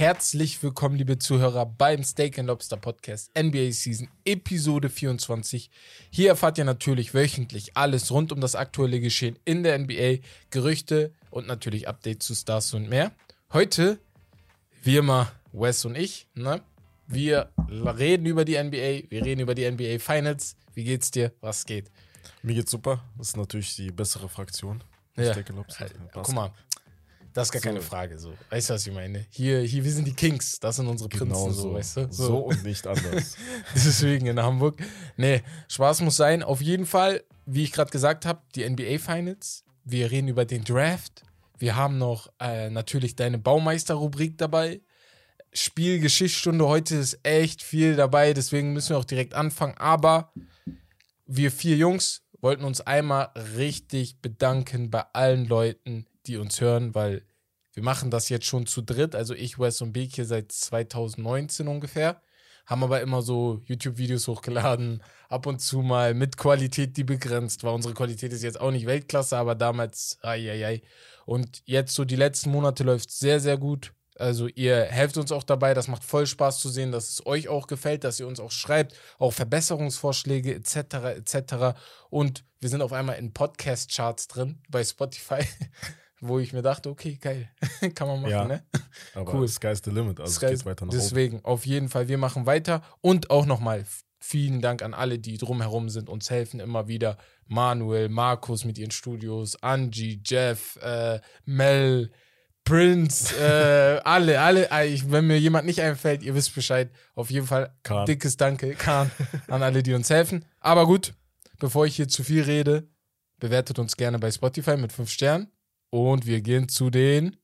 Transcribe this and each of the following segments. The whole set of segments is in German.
Herzlich willkommen, liebe Zuhörer, beim Steak and Lobster Podcast NBA Season Episode 24. Hier erfahrt ihr natürlich wöchentlich alles rund um das aktuelle Geschehen in der NBA, Gerüchte und natürlich Updates zu Stars und mehr. Heute, wie immer, Wes und ich, ne? Wir reden über die NBA, wir reden über die NBA Finals. Wie geht's dir? Was geht? Mir geht's super. Das ist natürlich die bessere Fraktion. Ja. Steak and Lobster. Guck mal, das ist gar So. keine Frage. So. Weißt du, was ich meine? Hier, hier, wir sind die Kings, das sind unsere Prinzen, Genau so, so. weißt du? So. und nicht anders. Deswegen in Hamburg. Nee, Spaß muss sein. Auf jeden Fall, wie ich gerade gesagt habe, die NBA Finals. Wir reden über den Draft. Wir haben noch äh, natürlich deine Baumeister-Rubrik dabei. Spielgeschichtsstunde. Heute ist echt viel dabei, deswegen müssen wir auch direkt anfangen. Aber wir vier Jungs wollten uns einmal richtig bedanken bei allen Leuten, die uns hören, weil wir machen das jetzt schon zu dritt. Also ich, Wes und Beek hier seit 2019 ungefähr. Haben aber immer so YouTube-Videos hochgeladen, ab und zu mal mit Qualität, die begrenzt war. Unsere Qualität ist jetzt auch nicht Weltklasse, aber damals, ai, ai, ai. Und jetzt so die letzten Monate läuft sehr, sehr gut. Also ihr helft uns auch dabei, das macht voll Spaß zu sehen, dass es euch auch gefällt, dass ihr uns auch schreibt, auch Verbesserungsvorschläge etc. etc. Und wir sind auf einmal in Podcast-Charts drin bei Spotify, wo ich mir dachte, okay, geil, kann man machen, Ja. ne? Aber Cool. sky's the limit. Also Sky- es geht weiter nach oben. Deswegen, auf jeden Fall, wir machen weiter. Und auch nochmal vielen Dank an alle, die drumherum sind, uns helfen immer wieder. Manuel, Markus mit ihren Studios, Angie, Jeff, äh, Mel, Prince, äh, alle, alle. äh, Ich, wenn mir jemand nicht einfällt, ihr wisst Bescheid. Auf jeden Fall Kahn. dickes Danke, Kahn, an alle, die uns helfen. Aber gut, bevor ich hier zu viel rede, bewertet uns gerne bei Spotify mit 5 Sternen. Und wir gehen zu den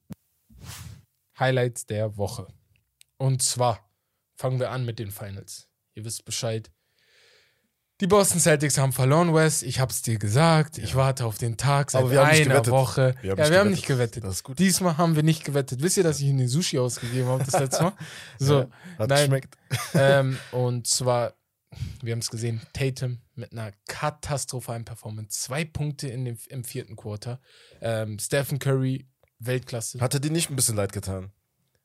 Highlights der Woche. Und zwar fangen wir an mit den Finals. Ihr wisst Bescheid. Die Boston Celtics haben verloren, Wes. Ich hab's dir gesagt. Ich warte auf den Tag seit Aber wir haben nicht einer. Woche. Wir haben ja, nicht wir haben gewettet. nicht gewettet. Das ist gut. Diesmal haben wir nicht gewettet. Wisst ihr, dass ich Ihnen den Sushi ausgegeben habe das letzte Mal? So, Ja, Hat nein. geschmeckt. ähm, und zwar, wir haben es gesehen, Tatum mit einer katastrophalen Performance. Zwei Punkte in dem, im vierten Quarter. Ähm, Stephen Curry, Weltklasse. Hatte dir nicht ein bisschen leid getan?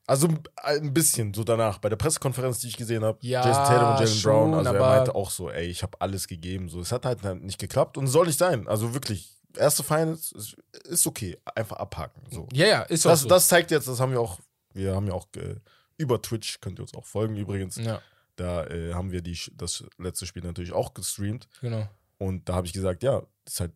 Also ein bisschen, so danach. Bei der Pressekonferenz, die ich gesehen habe, Ja, Jason Tatum und Jalen schon, Brown, also er meinte auch so, ey, ich habe alles gegeben. So, es hat halt nicht geklappt und soll nicht sein. Also wirklich, erste Finals ist, ist okay. Einfach abhaken. So. ja, ja, ist auch Das, so. das zeigt jetzt, das haben wir auch, wir haben ja auch äh, über Twitch, könnt ihr uns auch folgen übrigens. ja, Da äh, haben wir die, das letzte Spiel natürlich auch gestreamt. genau. Und da habe ich gesagt, ja, ist halt.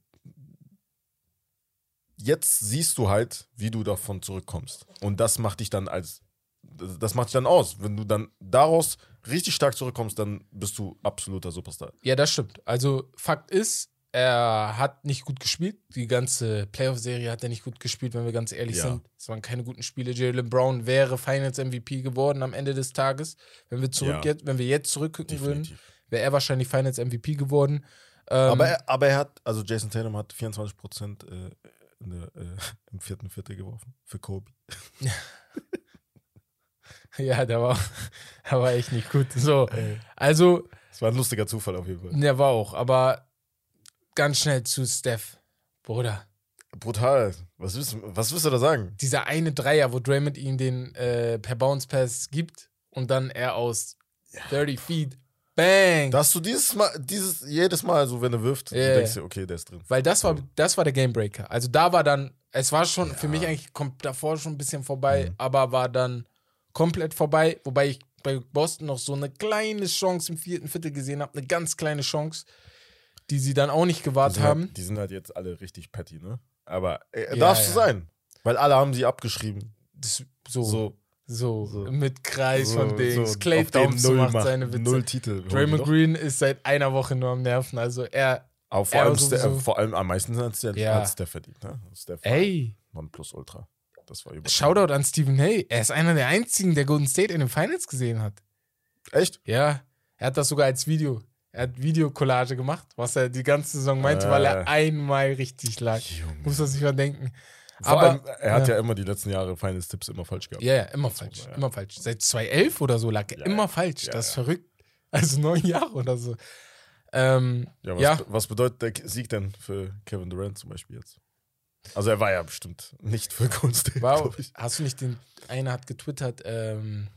Jetzt siehst du halt, wie du davon zurückkommst. Und das macht dich dann als. Das macht dich dann aus. Wenn du dann daraus richtig stark zurückkommst, dann bist du absoluter Superstar. Ja, das stimmt. Also, Fakt ist, er hat nicht gut gespielt. Die ganze Playoff-Serie hat er nicht gut gespielt, wenn wir ganz ehrlich Ja. sind. Es waren keine guten Spiele. Jalen Brown wäre Finals MVP geworden am Ende des Tages. Wenn wir zurück Ja. jetzt, wenn wir jetzt zurückgucken würden, wäre er wahrscheinlich Finals MVP geworden. Ähm, Aber, er, aber er hat, also Jason Tatum hat 24 Prozent äh, der, äh, im vierten Viertel geworfen für Kobe. ja, der war, der war echt nicht gut. So, also, Das war ein lustiger Zufall auf jeden Fall. der war auch. Aber ganz schnell zu Steph. Bruder, Brutal. Was willst, du- was willst du da sagen? dieser eine Dreier, wo Draymond ihm den äh, per Bounce Pass gibt und dann er aus 30 Feet, bang. Da hast du dieses Mal, dieses, jedes Mal, so wenn er wirft, Ja, du denkst ja. dir, okay, der ist drin. Weil das war, das war der Gamebreaker. Also da war dann, es war schon für mich eigentlich kommt davor schon ein bisschen vorbei, Mhm. aber war dann komplett vorbei, wobei ich bei Boston noch so eine kleine Chance im vierten Viertel gesehen habe, eine ganz kleine Chance, die sie dann auch nicht Die gewahrt sind, haben. halt, die sind halt jetzt alle richtig petty, ne? Aber äh, Ja, darfst ja. du sein. Weil alle haben sie abgeschrieben. Das, so, so, So, so, mit Kreis so, von Dings. so Clay Thompson macht macht- seine Witze. Null Titel. Draymond. Green ist seit einer Woche nur am Nerven. Also er, Aber vor, er allem, sowieso- Ste- äh, vor allem am meisten hat Steph, Ja. hat Steph verdient, ne? Steph ey, Non plus ultra. Das war über. Shoutout an Stephen Hay. Er ist einer der einzigen, der Golden State in den Finals gesehen hat. Echt? Ja, er hat das sogar als Video. Er hat Videocollage gemacht, was er die ganze Saison meinte, weil er Äh. einmal richtig lag. Junge. Muss man sich mal denken. Vor Aber allem, er hat ja. ja. immer die letzten Jahre Finals-Tipps immer falsch gehabt. Ja, ja, immer falsch. ja. Immer falsch. Seit 2011 oder so lag er Ja, immer falsch. Das ist verrückt. Also neun Jahre oder so. Ähm, Ja, was, was bedeutet der Sieg denn für Kevin Durant zum Beispiel jetzt? Also er war ja bestimmt nicht für State, Wow, hast du nicht den, einer hat getwittert, ähm,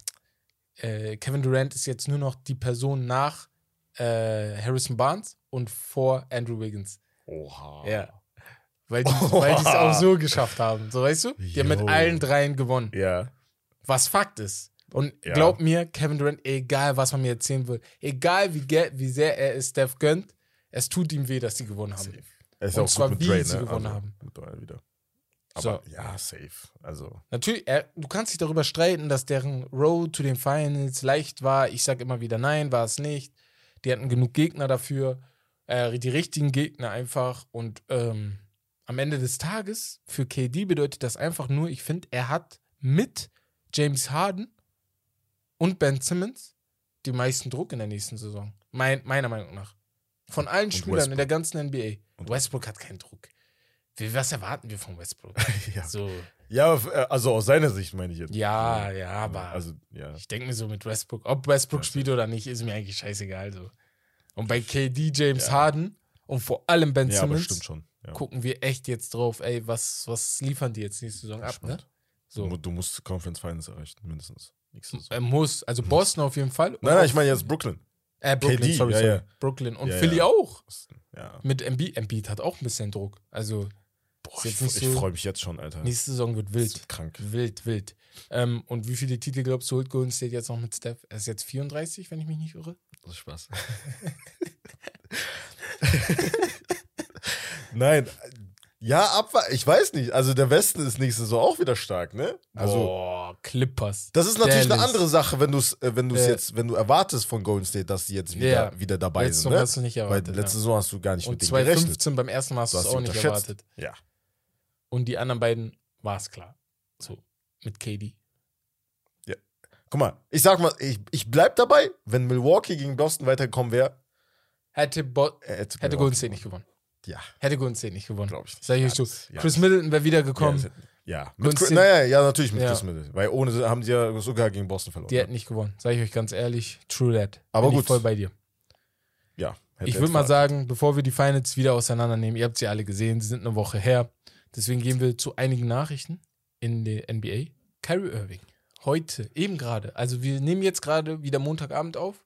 äh, Kevin Durant ist jetzt nur noch die Person nach äh, Harrison Barnes und vor Andrew Wiggins. Oha. Ja. Weil die es auch so geschafft haben. So weißt du? Die haben mit allen dreien gewonnen. Ja. Was Fakt ist. Und Ja. glaub mir, Kevin Durant, egal was man mir erzählen will, egal wie, wie sehr er es Steph gönnt, es tut ihm weh, dass sie gewonnen haben. Er ist Und auch zwar, gut wie mit Dre, sie ne? gewonnen also, haben. Mit wieder. So. Aber ja, safe. Also, Natürlich, er, du kannst dich darüber streiten, dass deren Road to den Finals leicht war. Ich sag immer wieder, nein, war es nicht. Die hatten genug Gegner dafür, äh, die richtigen Gegner einfach. Und ähm, am Ende des Tages, für KD bedeutet das einfach nur, ich finde, er hat mit James Harden und Ben Simmons die meisten Druck in der nächsten Saison. Mein, meiner Meinung nach. Von allen Spielern in Westbrook. der ganzen NBA. Und- Westbrook hat keinen Druck. Was erwarten wir von Westbrook? ja. So, ja, also aus seiner Sicht meine ich jetzt. ja, ja, aber Also, ja. ich denke mir so mit Westbrook, ob Westbrook spielt oder nicht, ist mir eigentlich scheißegal. So. Und bei KD, James Ja. Harden und vor allem Ben Ja, Simmons stimmt schon. Ja. gucken wir echt jetzt drauf, ey, was, was liefern die jetzt nächste Saison ab, ne? So. Du, musst Conference Finals erreichen, mindestens. Er muss, also Boston auf jeden Fall. Nein, nein, ich meine jetzt Brooklyn. äh, Brooklyn, KD, sorry, sorry. Brooklyn und Philly auch. Mit Embiid. Embiid hat auch ein bisschen Druck. Also Boah, ich ich so- freue mich jetzt schon, Alter. nächste Saison wird wild. wird krank. Wild, wild. Ähm, und wie viele Titel glaubst du, holt Golden State jetzt noch mit Steph? Er ist jetzt 34, wenn ich mich nicht irre. Das ist Spaß. Nein, ja, abwarten. Ich weiß nicht. Also der Westen ist nächste Saison auch wieder stark, ne? Also Boah, Clippers. das ist natürlich eine Dallas. andere Sache, wenn du es, äh, wenn Ja. jetzt, wenn du erwartest von Golden State, dass sie jetzt wieder, Ja. wieder dabei Letzte sind. Saison Ne? hast du nicht Weil erwartet. letzte ja. Saison hast du gar nicht Und mit denen gerechnet. 2015 beim ersten Mal hast Du es auch nicht erwartet. Ja. Und die anderen beiden war es klar. So, mit KD. Guck mal, ich sag mal, ich, ich bleib dabei, wenn Milwaukee gegen Boston weitergekommen wäre, Hätte, Bo er hätte, hätte Golden State nicht gewonnen. Ja, Hätte Golden State nicht gewonnen. glaube ich nicht. Sag ich ja, euch so. ja. Chris Middleton wäre wieder gekommen. Ja, ja. Mit, Chris- naja, ja, natürlich mit Ja. Chris Middleton. Weil ohne haben sie ja sogar gegen Boston verloren. die hätten nicht gewonnen. Sag ich euch ganz ehrlich. True that. Aber Bin gut. Ich voll bei dir. ja. hätte Ich würde mal sagen, bevor wir die Finals wieder auseinandernehmen, ihr habt sie alle gesehen, sie sind eine Woche her. Deswegen gehen wir zu einigen Nachrichten in der NBA. Kyrie Irving. Heute, eben gerade. Also wir nehmen jetzt gerade wieder Montagabend auf.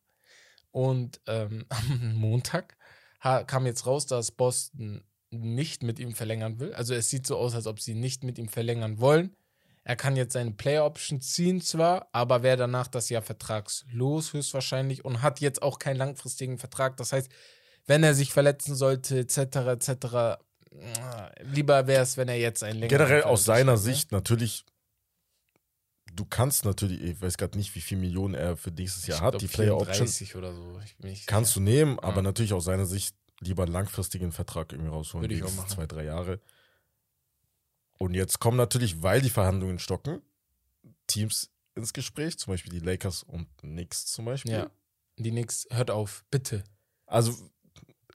Und ähm, am Montag kam jetzt raus, dass Boston nicht mit ihm verlängern will. Also es sieht so aus, als ob sie nicht mit ihm verlängern wollen. Er kann jetzt seine Player Option ziehen zwar, aber wäre danach das Jahr vertragslos höchstwahrscheinlich und hat jetzt auch keinen langfristigen Vertrag. Das heißt, wenn er sich verletzen sollte, etc., etc., lieber wäre es, wenn er jetzt einen längeren Generell aus seiner unterschreibt, ne? Sicht natürlich, du kannst natürlich, ich weiß gerade nicht, wie viel Millionen er für nächstes Jahr Ich hat, die Player Option 34 oder so. Ich bin nicht kannst sicher. du nehmen, aber Ja. natürlich aus seiner Sicht lieber einen langfristigen Vertrag irgendwie rausholen, Würde ich auch machen. zwei, drei Jahre. Und jetzt kommen natürlich, weil die Verhandlungen stocken, Teams ins Gespräch, zum Beispiel die Lakers und Knicks zum Beispiel. Ja. Die Knicks, hört auf, bitte. Also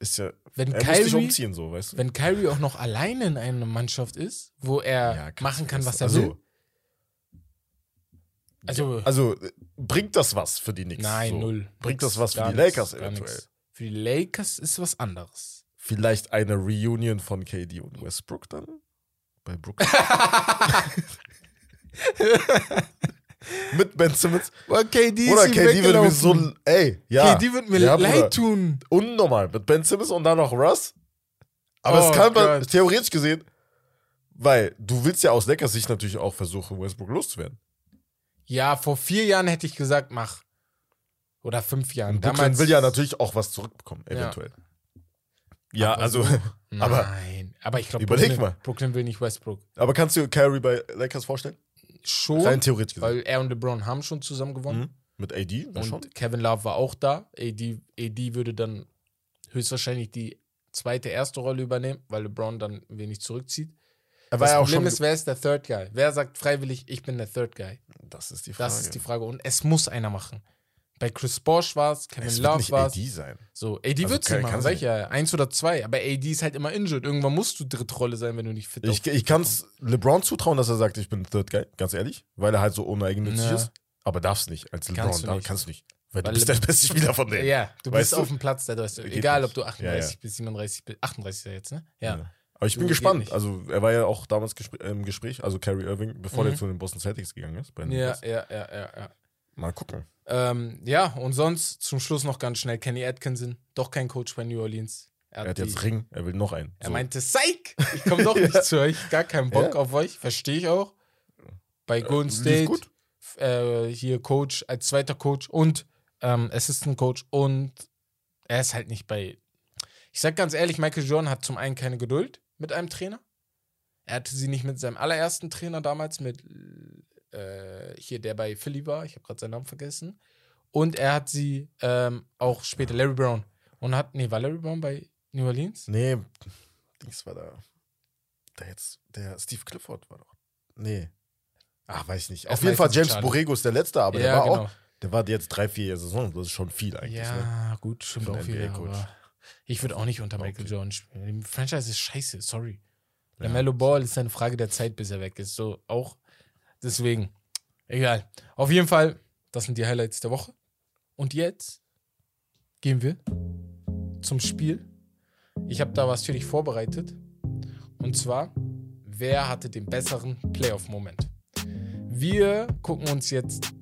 ist ja, Wenn er Kyrie, umziehen, so, weißt du? wenn Kyrie auch noch alleine in einer Mannschaft ist, wo er Ja, machen kann, was er also, will. Also, also bringt das was für die Knicks? nein, so? null. Bringt das was für die nix, Lakers gar eventuell? nix. Für die Lakers ist was anderes. Vielleicht eine Reunion von KD und Westbrook dann? Bei Brooklyn? Mit Ben Simmons? Boah, KD Oder KD würde mir so, ey, ja. KD wird mir ja, Bruder. leid tun. Unnormal. Mit Ben Simmons und dann noch Russ. Aber Oh es kann man theoretisch gesehen, weil du willst ja aus Lakers Sicht natürlich auch versuchen, Westbrook loszuwerden. Ja, vor vier Jahren hätte ich gesagt, mach. Oder fünf Jahren. Und Brooklyn Damals will ja natürlich auch was zurückbekommen, Ja. eventuell. Ja, Aber also, so- aber- Nein, aber ich glaube, Brooklyn, mal. Brooklyn will nicht Westbrook. aber kannst du Kyrie bei Lakers vorstellen? Schon, Rein theoretisch gesehen. weil er und LeBron haben schon zusammen gewonnen. Mhm. Mit AD? Ja, Und schon. Kevin Love war auch da. AD, AD würde dann höchstwahrscheinlich die zweite, erste Rolle übernehmen, weil LeBron dann wenig zurückzieht. Er Das Problem ist, wer ist der Third Guy? Wer sagt freiwillig, ich bin der Third Guy? das ist die Frage. Das ist die Frage. Und es muss einer machen. Bei Chris Bosch war es, Kevin es Love war es. AD sein. So, AD Also wird nicht machen, sag ich ja. Eins oder zwei. Aber AD ist halt immer injured. Irgendwann musst du Drittrolle sein, wenn du nicht fit Ich, ich kann es LeBron zutrauen, dass er sagt, ich bin Third Guy, ganz ehrlich, weil er halt so uneigennützig Ja. ist. Aber darfst nicht als LeBron. Kannst du nicht. Kannst du nicht. Weil, Weil du bist Le- der beste Spieler von denen. Ja, du Weißt bist du? auf dem Platz der. Geht Egal, ob du Ja, 38 ja. bis 37 bist. 38 ist er jetzt, ne? Ja. Ja. Aber ich bin geht gespannt. Also, er war ja auch damals gespr im Gespräch, also Kyrie Irving, bevor Mhm. der zu den Boston Celtics gegangen ist. Bei den Ja, ja, ja, ja, ja. Mal gucken. Ähm, ja, und sonst zum Schluss noch ganz schnell Kenny Atkinson, doch kein Coach bei New Orleans. Er hat die- jetzt Ring, er will noch einen. Er So. meinte, Psych, ich komme doch nicht zu euch, gar keinen Bock Ja. auf euch, verstehe ich auch. Bei Golden lief State, äh, hier Coach, als zweiter Coach und ähm, Assistant Coach und er ist halt nicht bei. Ich sag ganz ehrlich, Michael Jordan hat zum einen keine Geduld mit einem Trainer. Er hatte sie nicht mit seinem allerersten Trainer damals, mit äh, hier, der bei Philly war, ich habe gerade seinen Namen vergessen. Und er hat sie ähm, auch später, Larry Brown. Und hat, nee, war Larry Brown bei New Orleans? Nee, Dings war da. Der jetzt, der Steve Clifford war doch. Nee. Ach, weiß ich nicht. Auf jeden Fall James. Borrego ist der letzte, aber der Ja, war genau. auch, der war jetzt drei, vier Saisons. Das ist schon viel eigentlich. Ja, Ne? gut, stimmt auch. Aber ich würde auch nicht unter Michael Okay. Jordan spielen. Die Franchise ist scheiße, sorry. Der Ja. Mellow Ball ist eine Frage der Zeit, bis er weg ist. So auch. Deswegen. Egal. Auf jeden Fall, das sind die Highlights der Woche. Und jetzt gehen wir zum Spiel. Ich habe da was für dich vorbereitet. Und zwar, wer hatte den besseren Playoff-Moment? Wir gucken uns jetzt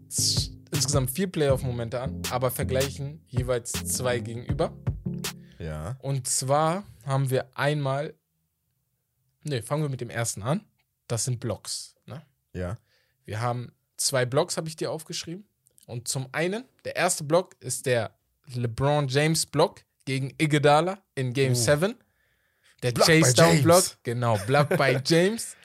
insgesamt vier Playoff-Momente an, aber vergleichen jeweils zwei gegenüber. Ja. Und zwar haben wir einmal. Ne, fangen wir mit dem ersten an. Das sind Blocks. Ne? Ja. Wir haben zwei Blocks, habe ich dir aufgeschrieben. Und zum einen, der erste Block ist der LeBron James Block gegen Iguodala in Game Uh. 7. Der Block Chase Down. Block, genau, Block by James.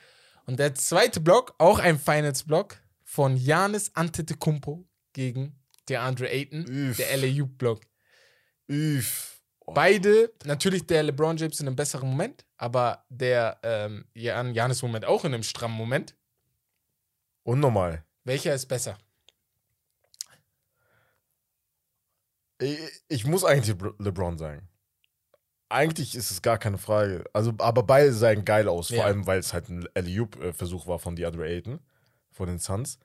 Und der zweite Block, auch ein Finals Block von Giannis Antetokounmpo gegen DeAndre Ayton, Üff. der LAU Block. Üff. Oh. Beide, natürlich der LeBron James in einem besseren Moment, aber der ähm, Jan Janis Moment auch in einem strammen Moment. Unnormal. Welcher ist besser? Ich, ich muss eigentlich Le- LeBron sagen. Eigentlich ist es gar keine Frage. Also, aber beide sahen geil aus. Vor Ja. allem, weil es halt ein Alley-Oop-Versuch war von DeAndre Ayton, von den Suns.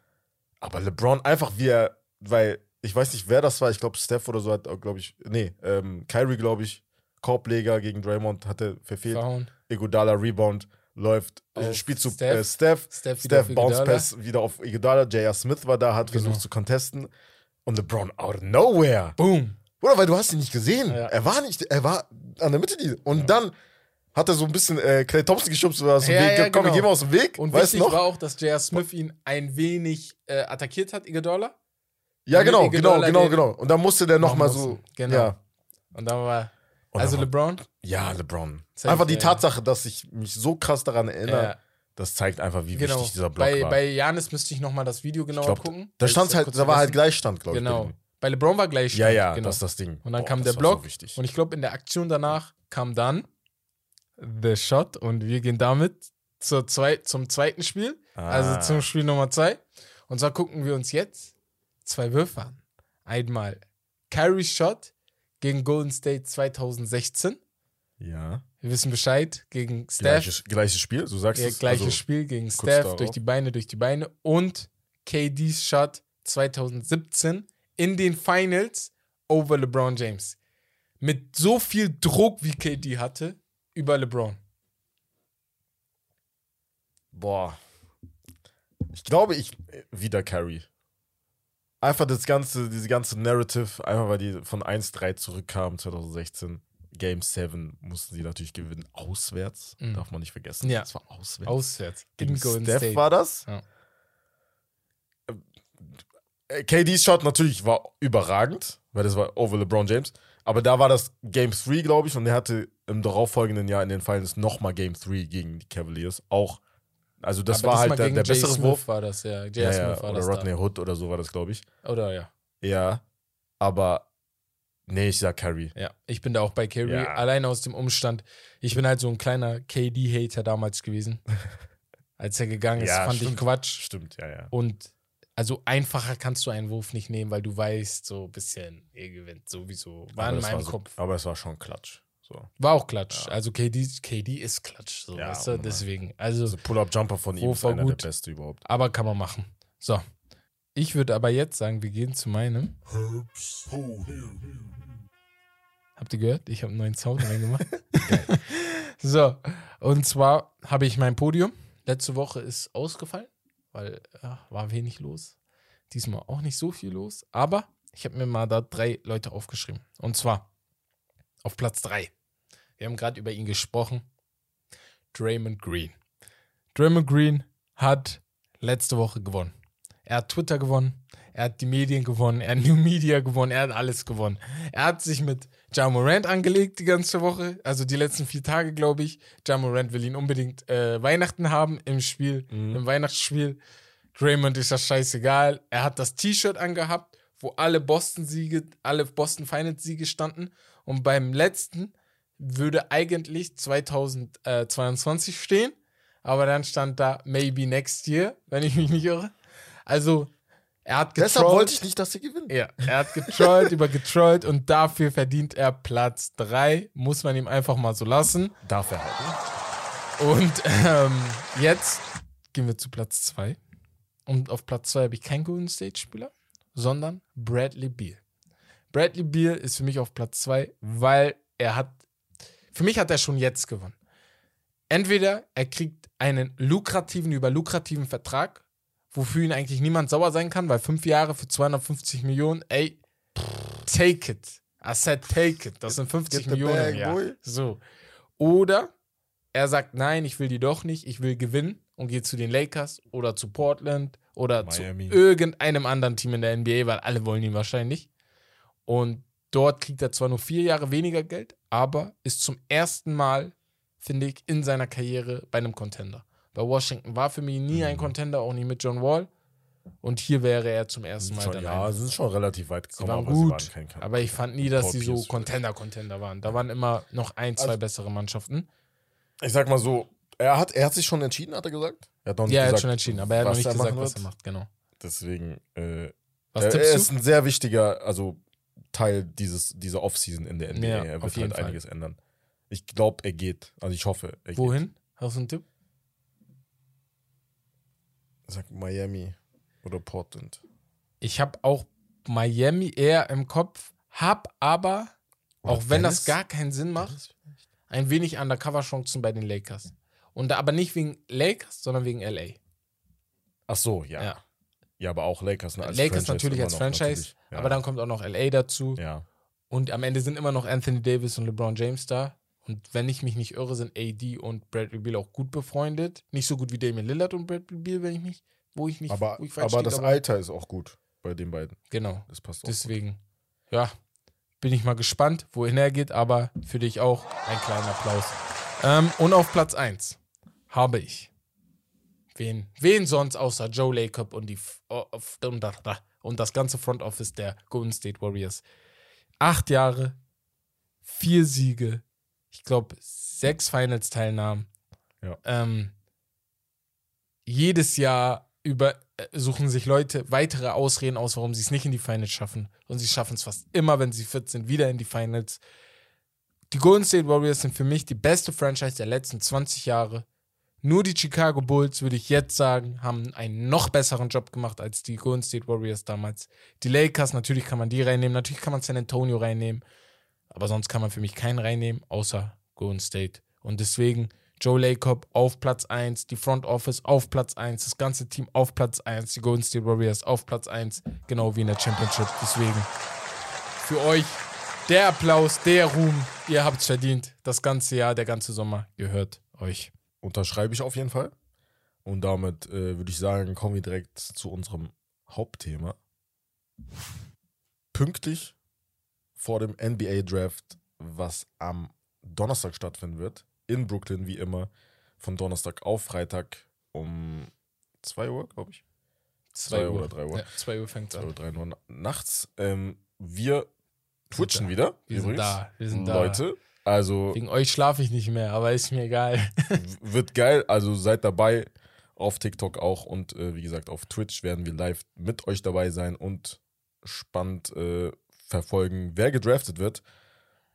Aber LeBron einfach wie er, weil ich weiß nicht, wer das war. Ich glaube, Steph oder so hat, glaube ich, nee, ähm, Kyrie, glaube ich, Korbleger gegen Draymond hatte verfehlt. Verhauen. Iguodala Rebound läuft, äh, Auf spielt zu Steph. Steph. Äh, Steph, Steph Steph Bounce. Pass wieder auf Iguodala. J.R. Smith war da, hat Genau. versucht zu contesten. Und LeBron out of nowhere. Boom. Oder weil du hast ihn nicht gesehen. Ja. Er war nicht, er war an der Mitte. Und dann hat er so ein bisschen äh, Clay Thompson geschubst oder aus dem Ja, Weg. ja, Komm, wir genau. gehen mal aus dem Weg. Und weißt du wichtig noch? war auch, dass J.R. Smith ihn ein wenig äh, attackiert hat, Iguodala. ja, genau, Iguodala genau, genau, genau. Und dann musste der nochmal so. Genau. Ja. Und dann war. Und Also LeBron. ja, LeBron. Safe, einfach die ja. Tatsache, dass ich mich so krass daran erinnere, Ja, das zeigt einfach, wie genau. wichtig dieser Block Bei, war. bei Janis müsste ich nochmal das Video genauer glaub, gucken. da stand halt, da war halt. Gleichstand, glaube ich. Genau. bei LeBron war gleich. Ja, ja, genau. das ist das Ding. Und dann Boah, kam der Block. So. Und ich glaube, in der Aktion danach kam dann The Shot und wir gehen damit zur zwei, zum zweiten Spiel, Ah. also zum Spiel Nummer zwei. Und zwar gucken wir uns jetzt zwei Würfe an. Einmal Kyrie Shot gegen Golden State 2016. ja. Wir wissen Bescheid gegen Steph. Gleiches, gleiches Spiel, so sagst Ja, du gleiches also, Spiel gegen Steph, durch die Beine, durch die Beine. Und KD's Shot 2017 in den Finals over LeBron James. Mit so viel Druck, wie KD hatte, über LeBron. Boah. Ich glaube, ich äh, wieder Carry. Einfach das ganze, diese ganze Narrative, einfach weil die von 1-3 zurückkamen 2016. Game 7 mussten sie natürlich gewinnen. Auswärts, Mhm. darf man nicht vergessen. Ja. Das war auswärts. Auswärts. Gegen Golden Steph State. war das. Ja. Äh, KD's Shot natürlich war überragend, weil das war over LeBron James. Aber da war das Game 3, glaube ich, und er hatte im darauffolgenden Jahr in den Finals nochmal Game 3 gegen die Cavaliers. Auch, also das Aber war halt der, der bessere Smith Wurf. war das, ja. J.R. Ja, Smith ja, war oder das Rodney Hood oder so war das, glaube ich. da. Oder ja. Ja, aber nee, ich sag Curry. Ja, ich bin da auch bei Curry. Ja. Allein aus dem Umstand. Ich bin halt so ein kleiner KD-Hater damals gewesen. Als er gegangen ist, Ja, fand ich stimmt. Quatsch. Stimmt, ja, ja. Und also einfacher kannst du einen Wurf nicht nehmen, weil du weißt, so ein bisschen, ihr gewinnt sowieso. War aber in meinem war so, Kopf. Aber es war schon Klatsch. So. War auch Klatsch. Ja. Also KD, KD ist Klatsch, so, Ja, weißt du? Deswegen. Also, Also Pull-Up-Jumper von ihm ist war einer gut. der beste überhaupt. aber kann man machen. So. Ich würde aber jetzt sagen, wir gehen zu meinem. Habt ihr gehört? Ich habe einen neuen Sound reingemacht. So, und zwar habe ich mein Podium. Letzte Woche ist ausgefallen, weil ja, war wenig los. Diesmal auch nicht so viel los. Aber ich habe mir mal da drei Leute aufgeschrieben. Und zwar auf Platz drei. Wir haben gerade über ihn gesprochen. Draymond Green. Draymond Green hat letzte Woche gewonnen. Er hat Twitter gewonnen, er hat die Medien gewonnen, er hat New Media gewonnen, er hat alles gewonnen. Er hat sich mit Ja Morant angelegt die ganze Woche, also die letzten vier Tage, glaube ich. Ja Morant will ihn unbedingt äh, Weihnachten haben im Spiel, im Weihnachtsspiel. Draymond ist das scheißegal. Er hat das T-Shirt angehabt, wo alle Boston-Siege, alle Boston Finals-Siege standen. Und beim letzten würde eigentlich 2022 stehen, aber dann stand da maybe next year, wenn ich mich nicht irre. Also, er hat getrollt. Deshalb wollte ich nicht, dass sie gewinnen. Ja, er hat getrollt über getrollt und dafür verdient er Platz 3. Muss man ihm einfach mal so lassen. Darf er halt. Ne? Und ähm, jetzt gehen wir zu Platz 2. Und auf Platz 2 habe ich keinen Golden State-Spieler, sondern Bradley Beal. Bradley Beal ist für mich auf Platz 2, weil er hat, für mich hat er schon jetzt gewonnen. Entweder er kriegt einen lukrativen, über lukrativen Vertrag, wofür ihn eigentlich niemand sauer sein kann, weil fünf Jahre für 250 Millionen, ey, take it. I said take it. Das sind 50 Get the Millionen bag, boy. So. Oder er sagt, nein, ich will die doch nicht, ich will gewinnen und geht zu den Lakers oder zu Portland oder Miami. zu irgendeinem anderen Team in der NBA, weil alle wollen ihn wahrscheinlich. Und dort kriegt er zwar nur vier Jahre weniger Geld, aber ist zum ersten Mal, finde ich, in seiner Karriere bei einem Contender. Bei Washington war für mich nie Mhm. ein Contender, auch nicht mit John Wall. Und hier wäre er zum ersten Mal Schon, dann ja, sie sind schon relativ weit gekommen, aber gut, sie waren kein aber ich fand nie, dass sie so. Contender-Contender waren. Da waren immer noch ein, zwei Also- bessere Mannschaften. Ich sag mal so, er hat, er hat sich schon entschieden, hat er gesagt? Er hat noch nicht Ja, er hat gesagt, schon entschieden, aber er hat noch nicht gesagt, was er macht, genau. Deswegen, äh, er, er ist ein sehr wichtiger, also Teil dieses, dieser Offseason in der NBA. Ja, er wird halt Fall. einiges ändern. Ich glaube, er geht. Also ich hoffe, er geht. Wohin? Hast du einen Tipp? Sag Miami oder Portland. Ich habe auch Miami eher im Kopf, hab aber, Oder auch wenn das gar keinen Sinn macht, ein wenig Undercover-Chancen bei den Lakers. Und aber nicht wegen Lakers, sondern wegen LA. Ach so, ja. Ja. ja. aber auch Lakers. Ne, als Lakers Franchise natürlich als Franchise, natürlich. Ja. aber dann kommt auch noch LA dazu. Ja. Und am Ende sind immer noch Anthony Davis und LeBron James da. Und wenn ich mich nicht irre, sind AD und Bradley Beal auch gut befreundet. Nicht so gut wie Damian Lillard und Bradley Beal, wenn ich mich, wo ich mich, Aber, wo ich aber das Alter ist auch gut bei den beiden. Genau. Das passt auch. Deswegen, ja, bin ich mal gespannt, wohin er geht, aber für dich auch ein kleiner Applaus. Ähm, und auf Platz 1 habe ich. Wen, wen sonst außer Joe Lacob und, die, F- oh, und, und das ganze Front Office der Golden State Warriors. Acht Jahre, vier Siege, ich glaube sechs Finals-Teilnahmen. Ja. Ähm, jedes Jahr über, äh, suchen sich Leute weitere Ausreden aus, warum sie es nicht in die Finals schaffen. Und sie schaffen es fast immer, wenn sie fit sind, wieder in die Finals. Die Golden State Warriors sind für mich die beste Franchise der letzten 20 Jahre. Nur die Chicago Bulls, würde ich jetzt sagen, haben einen noch besseren Job gemacht als die Golden State Warriors damals. Die Lakers, natürlich kann man die reinnehmen, natürlich kann man San Antonio reinnehmen. Aber sonst kann man für mich keinen reinnehmen, außer Golden State. Und deswegen Joe Lacob auf Platz 1, die Front Office auf Platz 1, das ganze Team auf Platz 1, die Golden State Warriors auf Platz 1, genau wie in der Championship. Deswegen für euch der Applaus, der Ruhm, ihr habt's verdient. Das ganze Jahr, der ganze Sommer gehört euch. Unterschreibe ich auf jeden Fall. Und damit äh, würde ich sagen, kommen wir direkt zu unserem Hauptthema. Pünktlich vor dem NBA-Draft, was am Donnerstag stattfinden wird, in Brooklyn wie immer, von Donnerstag auf Freitag um 2 Uhr, glaube ich. Zwei oder drei Uhr. Ja, 2 Uhr fängt 2 an. oder 3 Uhr nachts. Ähm, wir twitchen wieder. Wir sind übrigens. da. Wir sind da. Leute, also Wegen euch schlafe ich nicht mehr, aber ist mir egal. wird geil. Also seid dabei. Auf TikTok auch und äh, wie gesagt auf Twitch werden wir live mit euch dabei sein und spannend äh, verfolgen, wer gedraftet wird.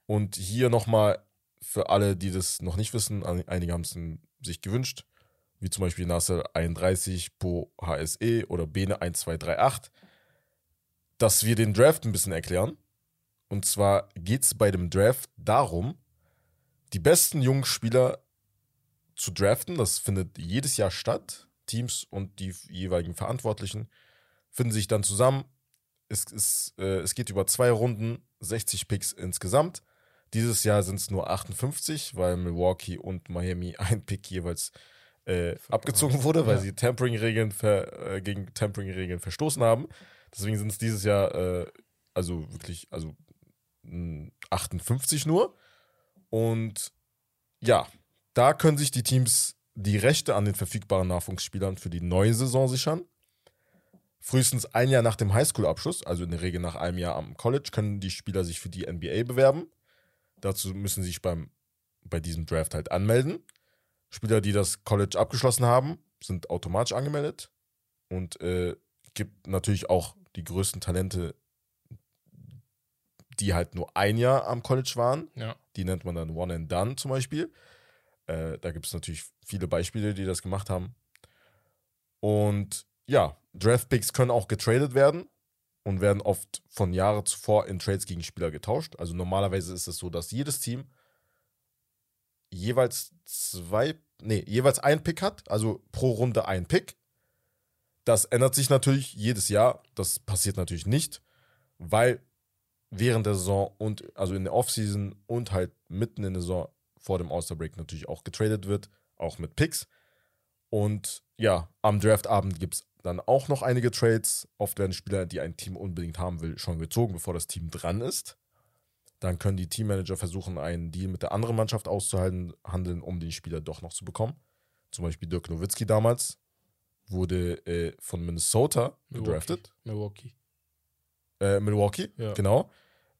Und hier nochmal für alle, die das noch nicht wissen, ein- einige haben es sich gewünscht, wie zum Beispiel Nasser 31, Po HSE oder Bene 1238, dass wir den Draft ein bisschen erklären. Und zwar geht es bei dem Draft darum, die besten jungen Spieler zu draften. Das findet jedes Jahr statt. Teams und die jeweiligen Verantwortlichen finden sich dann zusammen. Es, ist, äh, es geht über zwei Runden, 60 Picks insgesamt. Dieses Jahr sind es nur 58, weil Milwaukee und Miami ein Pick jeweils äh, abgezogen wurde, weil Ja. sie Tampering-Regeln äh, gegen Tampering-Regeln verstoßen haben. Deswegen sind es dieses Jahr äh, also wirklich also mh, 58 nur. Und ja, da können sich die Teams die Rechte an den verfügbaren Nachwuchsspielern für die neue Saison sichern. Frühestens ein Jahr nach dem Highschool-Abschluss, also in der Regel nach einem Jahr am College, können die Spieler sich für die NBA bewerben. Dazu müssen sie sich beim, bei diesem Draft halt anmelden. Spieler, die das College abgeschlossen haben, sind automatisch angemeldet. Und äh, gibt natürlich auch die größten Talente, die halt nur ein Jahr am College waren. Ja. Die nennt man dann One and Done zum Beispiel. Äh, da gibt es natürlich viele Beispiele, die das gemacht haben. Und ja, Draftpicks können auch getradet werden und werden oft von Jahren zuvor in Trades gegen Spieler getauscht. Also normalerweise ist es so, dass jedes Team jeweils zwei, nee, jeweils ein Pick hat, also pro Runde ein Pick. Das ändert sich natürlich jedes Jahr. Das passiert natürlich nicht, weil während der Saison und also in der Offseason und halt mitten in der Saison vor dem All-Star-Break natürlich auch getradet wird, auch mit Picks. Und ja, am Draftabend gibt es dann auch noch einige Trades. Oft werden Spieler, die ein Team unbedingt haben will, schon gezogen, bevor das Team dran ist. Dann können die Teammanager versuchen, einen Deal mit der anderen Mannschaft auszuhandeln, handeln, um den Spieler doch noch zu bekommen. Zum Beispiel Dirk Nowitzki damals wurde äh, von Minnesota gedraftet. Milwaukee. Äh, Milwaukee, Ja. genau.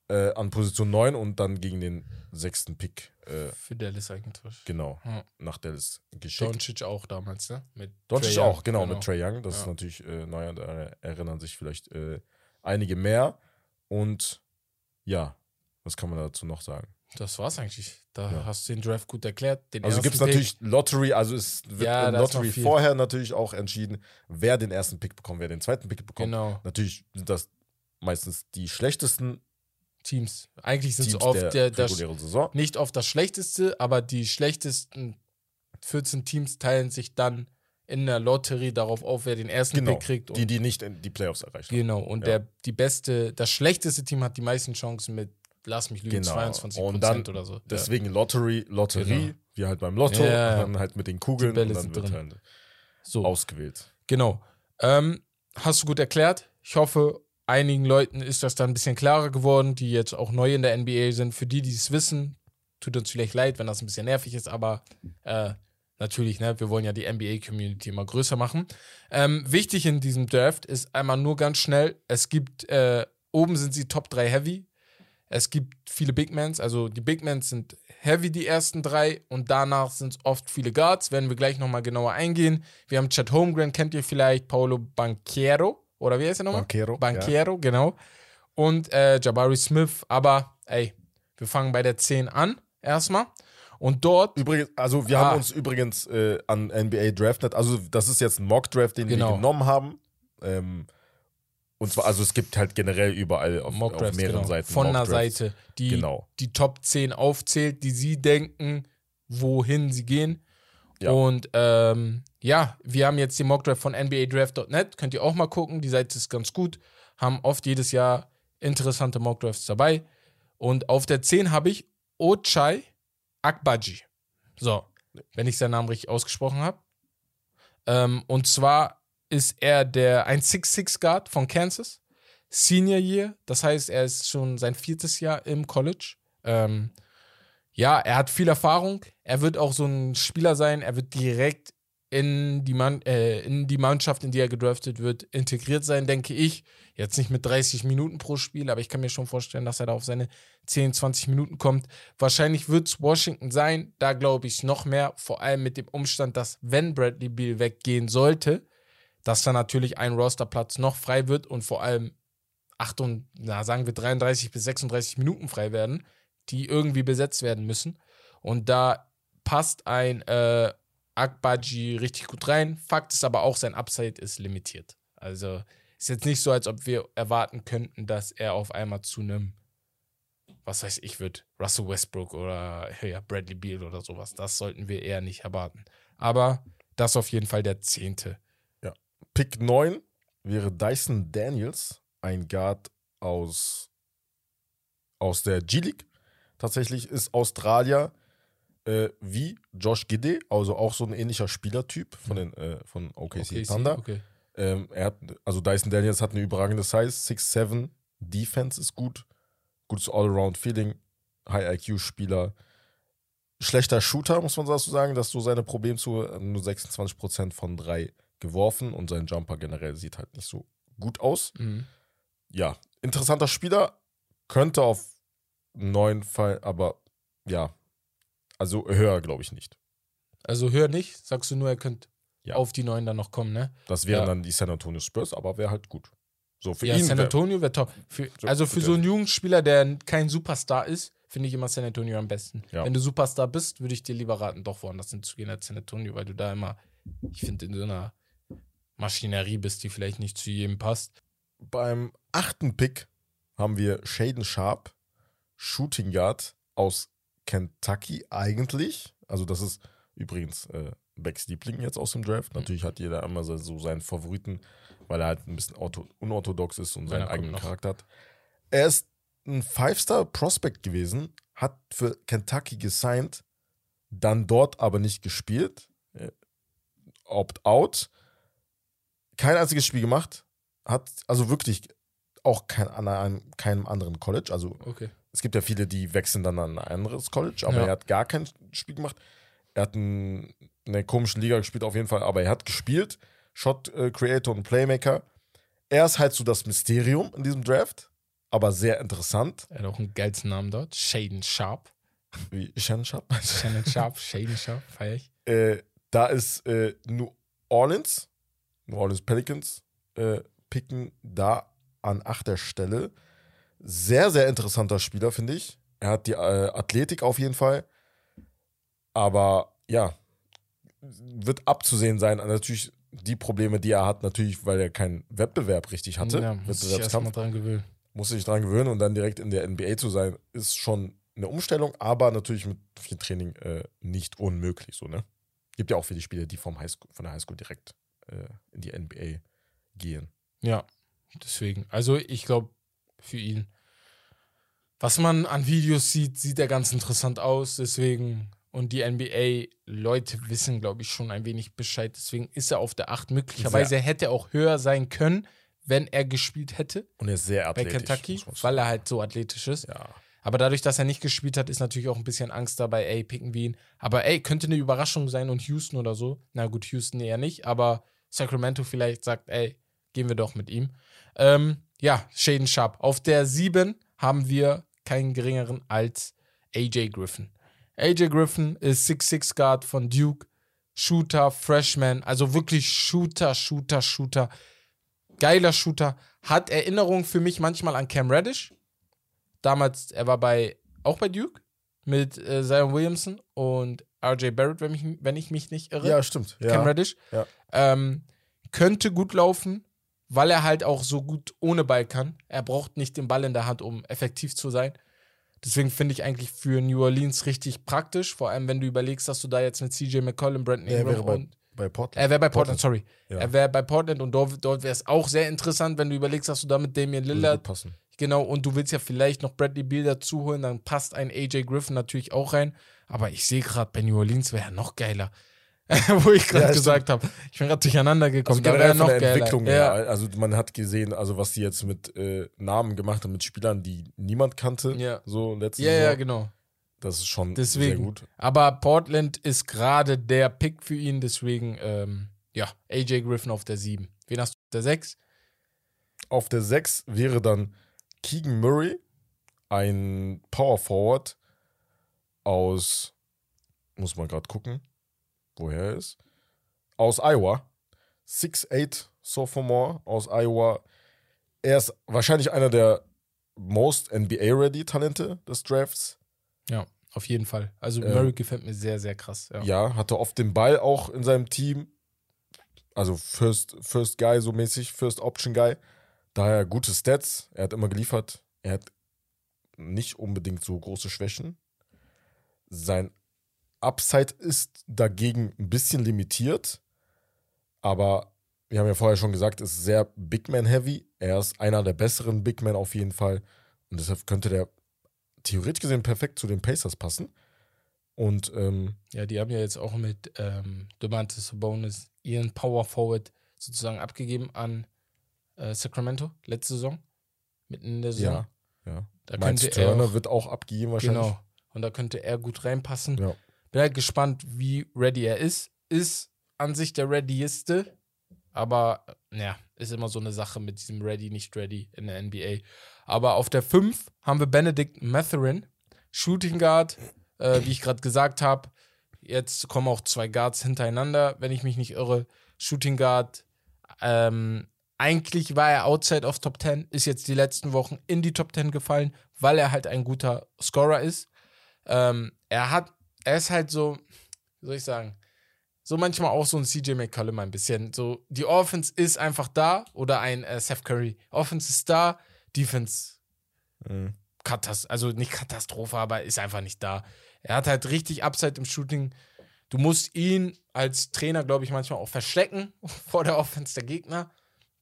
Äh, an Position 9 und dann gegen den sechsten Pick, äh, Für Dallas eigentlich. genau, Ja. nach Dallas geschickt. Doncic auch damals, ne? Mit Doncic auch, genau, mit Trey Young. Das Ja. ist natürlich äh, neu, da erinnern sich vielleicht äh, einige mehr. Und ja, was kann man dazu noch sagen? Das war's eigentlich. Da Ja. hast du den Draft gut erklärt. Den Also gibt es natürlich Lottery, also es wird Ja, Lottery vorher natürlich auch entschieden, wer den ersten Pick bekommt, wer den zweiten Pick bekommt. Genau, Natürlich sind das meistens die schlechtesten Teams. Eigentlich sind es oft der, der, der, Saison. nicht oft das schlechteste, aber die schlechtesten 14 Teams teilen sich dann in der Lotterie darauf auf, wer den ersten Genau, Pick kriegt. Und die, die nicht in die Playoffs erreichen. genau. Und Ja. der die beste, das schlechteste Team hat die meisten Chancen mit, lass mich lügen, Genau. 22 Und dann oder so. Deswegen Lottery, Lotterie, Genau. wie halt beim Lotto, Ja, ja. dann halt mit den Kugeln und dann wird halt so. ausgewählt. Genau. Ähm, hast du gut erklärt. Ich hoffe, einigen Leuten ist das dann ein bisschen klarer geworden, die jetzt auch neu in der NBA sind. Für die, die es wissen, tut uns vielleicht leid, wenn das ein bisschen nervig ist, aber äh, natürlich, ne, wir wollen ja die NBA-Community immer größer machen. Ähm, wichtig in diesem Draft ist einmal nur ganz schnell, es gibt, äh, oben sind sie Top 3 Heavy. Es gibt viele Big Mans, also die Big Mans sind heavy, die ersten drei, und danach sind es oft viele Guards, werden wir gleich nochmal genauer eingehen. Wir haben Chad Holmgren, kennt ihr vielleicht, Paolo Banquero, oder wie heißt er nochmal? Banquero. Banquero, genau. Und äh, Jabari Smith, aber ey, wir fangen bei der 10 an, erstmal. Und dort, Übrigens, also wir Ah. haben uns übrigens äh, an NBA Draftnet, also das ist jetzt ein Mock-Draft, den Genau. wir genommen haben. Ähm, und zwar, also es gibt halt generell überall auf, auf mehreren genau, Seiten. von einer. Seite, die Genau. die Top 10 aufzählt, die sie denken, wohin sie gehen. Ja. Und ähm, ja, wir haben jetzt den Mockdraft von NBADraft.net, könnt ihr auch mal gucken, die Seite ist ganz gut, haben oft jedes Jahr interessante Mockdrafts dabei. Und auf der 10 habe ich Ochai Akbaji. So, wenn ich seinen Namen richtig ausgesprochen habe. Ähm, und zwar ist er der 166 Guard von Kansas. Senior Year, das heißt, er ist schon sein viertes Jahr im College. Ähm, ja, er hat viel Erfahrung. Er wird auch so ein Spieler sein. Er wird direkt in die, Mann, äh, in die Mannschaft, in die er gedraftet wird, integriert sein, denke ich. Jetzt nicht mit 30 Minuten pro Spiel, aber ich kann mir schon vorstellen, dass er da auf seine 10, 20 Minuten kommt. Wahrscheinlich wird es Washington sein. Da glaube ich noch mehr. Vor allem mit dem Umstand, dass, wenn Bradley Beal weggehen sollte, dass da natürlich ein Rosterplatz noch frei wird und vor allem 8 und, na, sagen wir 33 bis 36 Minuten frei werden, die irgendwie besetzt werden müssen. Und da passt ein äh, Akbaji richtig gut rein. Fakt ist aber auch, sein Upside ist limitiert. Also ist jetzt nicht so, als ob wir erwarten könnten, dass er auf einmal zu einem was weiß ich, wird Russell Westbrook oder ja, Bradley Beal oder sowas. Das sollten wir eher nicht erwarten. Aber das ist auf jeden Fall der zehnte. Pick 9 wäre Dyson Daniels, ein Guard aus, aus der G-League. Tatsächlich ist Australier äh, wie Josh Gidey, also auch so ein ähnlicher Spielertyp von, den, äh, von OKC, Okay, Thunder. Okay. Ähm, er hat, also Dyson Daniels hat eine überragende Size, 6'7, Defense ist gut, gutes Allround-Feeling, High-IQ-Spieler. Schlechter Shooter, muss man so sagen, dass so seine Probleme zu nur 26% von drei geworfen und sein Jumper generell sieht halt nicht so gut aus. Mhm. Ja, interessanter Spieler, könnte auf einen neuen Fall, aber ja, also höher glaube ich nicht. Also hör nicht, sagst du nur, er könnte Ja. auf die neuen dann noch kommen, ne? Das wären Ja. dann die San Antonio Spurs, aber wäre halt gut. So für ja, ihn. San wär- Antonio wäre top. Für, So, also für so einen Jugendspieler, der kein Superstar ist, finde ich immer San Antonio am besten. Ja. Wenn du Superstar bist, würde ich dir lieber raten, doch woanders hinzugehen als San Antonio, weil du da immer, ich finde, in so einer Maschinerie bist, die vielleicht nicht zu jedem passt. Beim achten Pick haben wir Shaden Sharp, Shooting Guard aus Kentucky eigentlich. Also das ist übrigens äh, Becks Liebling jetzt aus dem Draft. Natürlich hat jeder immer so, seinen Favoriten, weil er halt ein bisschen ortho unorthodox ist und seinen eigenen. Charakter hat. Er ist ein Five-Star-Prospect gewesen, hat für Kentucky gesigned, dann dort aber nicht gespielt. Äh, Opt-out. Kein einziges Spiel gemacht. Hat also wirklich auch kein, an einem, keinem anderen College. Also Okay. Es gibt ja viele, die wechseln dann an ein anderes College, aber Ja. er hat gar kein Spiel gemacht. Er hat ein, in einer komischen Liga gespielt auf jeden Fall, aber er hat gespielt. Shot äh, Creator und Playmaker. Er ist halt so das Mysterium in diesem Draft, aber sehr interessant. Er hat auch einen geilsten Namen dort. Shaden Sharp. Wie Shannon Sharp. Shannon Sharp, Shaden Sharp, feier ich. äh, da ist äh, New Orleans, New Orleans Pelicans, äh, picken da an achter Stelle. Sehr, sehr interessanter Spieler, finde ich. Er hat die äh, Athletik auf jeden Fall. Aber ja, wird abzusehen sein. Natürlich die Probleme, die er hat, natürlich, weil er keinen Wettbewerb richtig hatte. Ja, muss ich erst mal dran gewöhnen. muss sich dran gewöhnen und dann direkt in der NBA zu sein, ist schon eine Umstellung, aber natürlich mit viel Training äh, nicht unmöglich. So, ne? Gibt ja auch viele Spieler, die vom Highschool, von der Highschool direkt äh, in die NBA gehen. Ja, deswegen. Also ich glaube, für ihn, was man an Videos sieht, sieht er ganz interessant aus. Deswegen, und die NBA-Leute wissen, glaube ich, schon ein wenig Bescheid. Deswegen ist er auf der 8. Möglicherweise hätte er auch höher sein können, wenn er gespielt hätte Und er ist sehr bei athletisch. Kentucky, man sagen. weil er halt so athletisch ist. ja. Aber dadurch, dass er nicht gespielt hat, ist natürlich auch ein bisschen Angst dabei, ey, picken wir ihn. Aber ey, könnte eine Überraschung sein und Houston oder so. Na gut, Houston eher nicht, aber Sacramento vielleicht sagt, ey, gehen wir doch mit ihm. Ähm, ja, Shaden Sharp. Auf der 7 haben wir keinen geringeren als AJ Griffin. AJ Griffin ist 6'6 Guard von Duke. Shooter, Freshman, also wirklich Shooter, Shooter, Shooter. Geiler Shooter. Hat Erinnerungen für mich manchmal an Cam Reddish damals, er war bei, auch bei Duke mit äh, Zion Williamson und RJ Barrett, wenn, mich, wenn ich mich nicht irre. ja, stimmt. Cam Ja. Reddish. Ja. Ähm, könnte gut laufen, weil er halt auch so gut ohne Ball kann. Er braucht nicht den Ball in der Hand, um effektiv zu sein. Deswegen finde ich eigentlich für New Orleans richtig praktisch, vor allem wenn du überlegst, dass du da jetzt mit CJ McCollum, Brandon Er Ingram wäre bei, und bei Portland. er wäre bei Portland, sorry. Ja. Er wäre bei Portland und dort, dort wäre es auch sehr interessant, wenn du überlegst, dass du da mit Damian Lillard passen. Genau, und du willst ja vielleicht noch Bradley Beal dazu holen, dann passt ein AJ Griffin natürlich auch rein. Aber ich sehe gerade bei New Orleans wäre er noch geiler. Wo ich gerade Ja, gesagt habe. Ich bin gerade durcheinander gekommen. Also da wäre noch der geiler. Entwicklung ja. her. Also man hat gesehen, also was die jetzt mit äh, Namen gemacht haben, mit Spielern, die niemand kannte. Ja. So letztes ja, Jahr. ja, genau. Das ist schon Deswegen. sehr gut. Aber Portland ist gerade der Pick für ihn, deswegen, ähm, ja, AJ Griffin auf der 7. Wen hast du auf der 6? Auf der 6 wäre dann Keegan Murray, ein Power Forward aus, muss man gerade gucken, woher er ist, aus Iowa. 6'8 Sophomore aus Iowa. Er ist wahrscheinlich einer der most NBA-ready Talente des Drafts. Ja, auf jeden Fall. Also Ähm, Murray gefällt mir sehr, sehr krass. Ja. Ja, hatte oft den Ball auch in seinem Team. Also First, First Guy so mäßig, First Option Guy. Daher gute Stats. Er hat immer geliefert. Er hat nicht unbedingt so große Schwächen. Sein Upside ist dagegen ein bisschen limitiert, aber wir haben ja vorher schon gesagt, es ist sehr Big Man Heavy. Er ist einer der besseren Big Men auf jeden Fall und deshalb könnte der theoretisch gesehen perfekt zu den Pacers passen. Und ähm, Ja, die haben ja jetzt auch mit ähm, Domantas Sabonis ihren Power Forward sozusagen abgegeben an äh, Sacramento letzte Saison. Mitten in der Saison. ja, ja. Da Miles er Turner auch- wird auch abgegeben wahrscheinlich. Genau. Und da könnte er gut reinpassen. Ja. Bin halt gespannt, wie ready er ist. Ist an sich der readyeste, aber ja, ist immer so eine Sache mit diesem ready, nicht ready in der NBA. Aber auf der 5 haben wir Benedict Matherin, Shooting Guard, äh, wie ich gerade gesagt habe. Jetzt kommen auch zwei Guards hintereinander, wenn ich mich nicht irre. Shooting Guard, ähm, eigentlich war er outside of Top 10, ist jetzt die letzten Wochen in die Top 10 gefallen, weil er halt ein guter Scorer ist. Ähm, er hat, er ist halt so, wie soll ich sagen, so manchmal auch so ein CJ McCollum ein bisschen. So, die Offense ist einfach da oder ein äh, Seth Curry. Offense ist da, Defense Mhm. Katast also nicht Katastrophe, aber ist einfach nicht da. Er hat halt richtig Upside im Shooting. Du musst ihn als Trainer, glaube ich, manchmal auch verstecken vor der Offense der Gegner,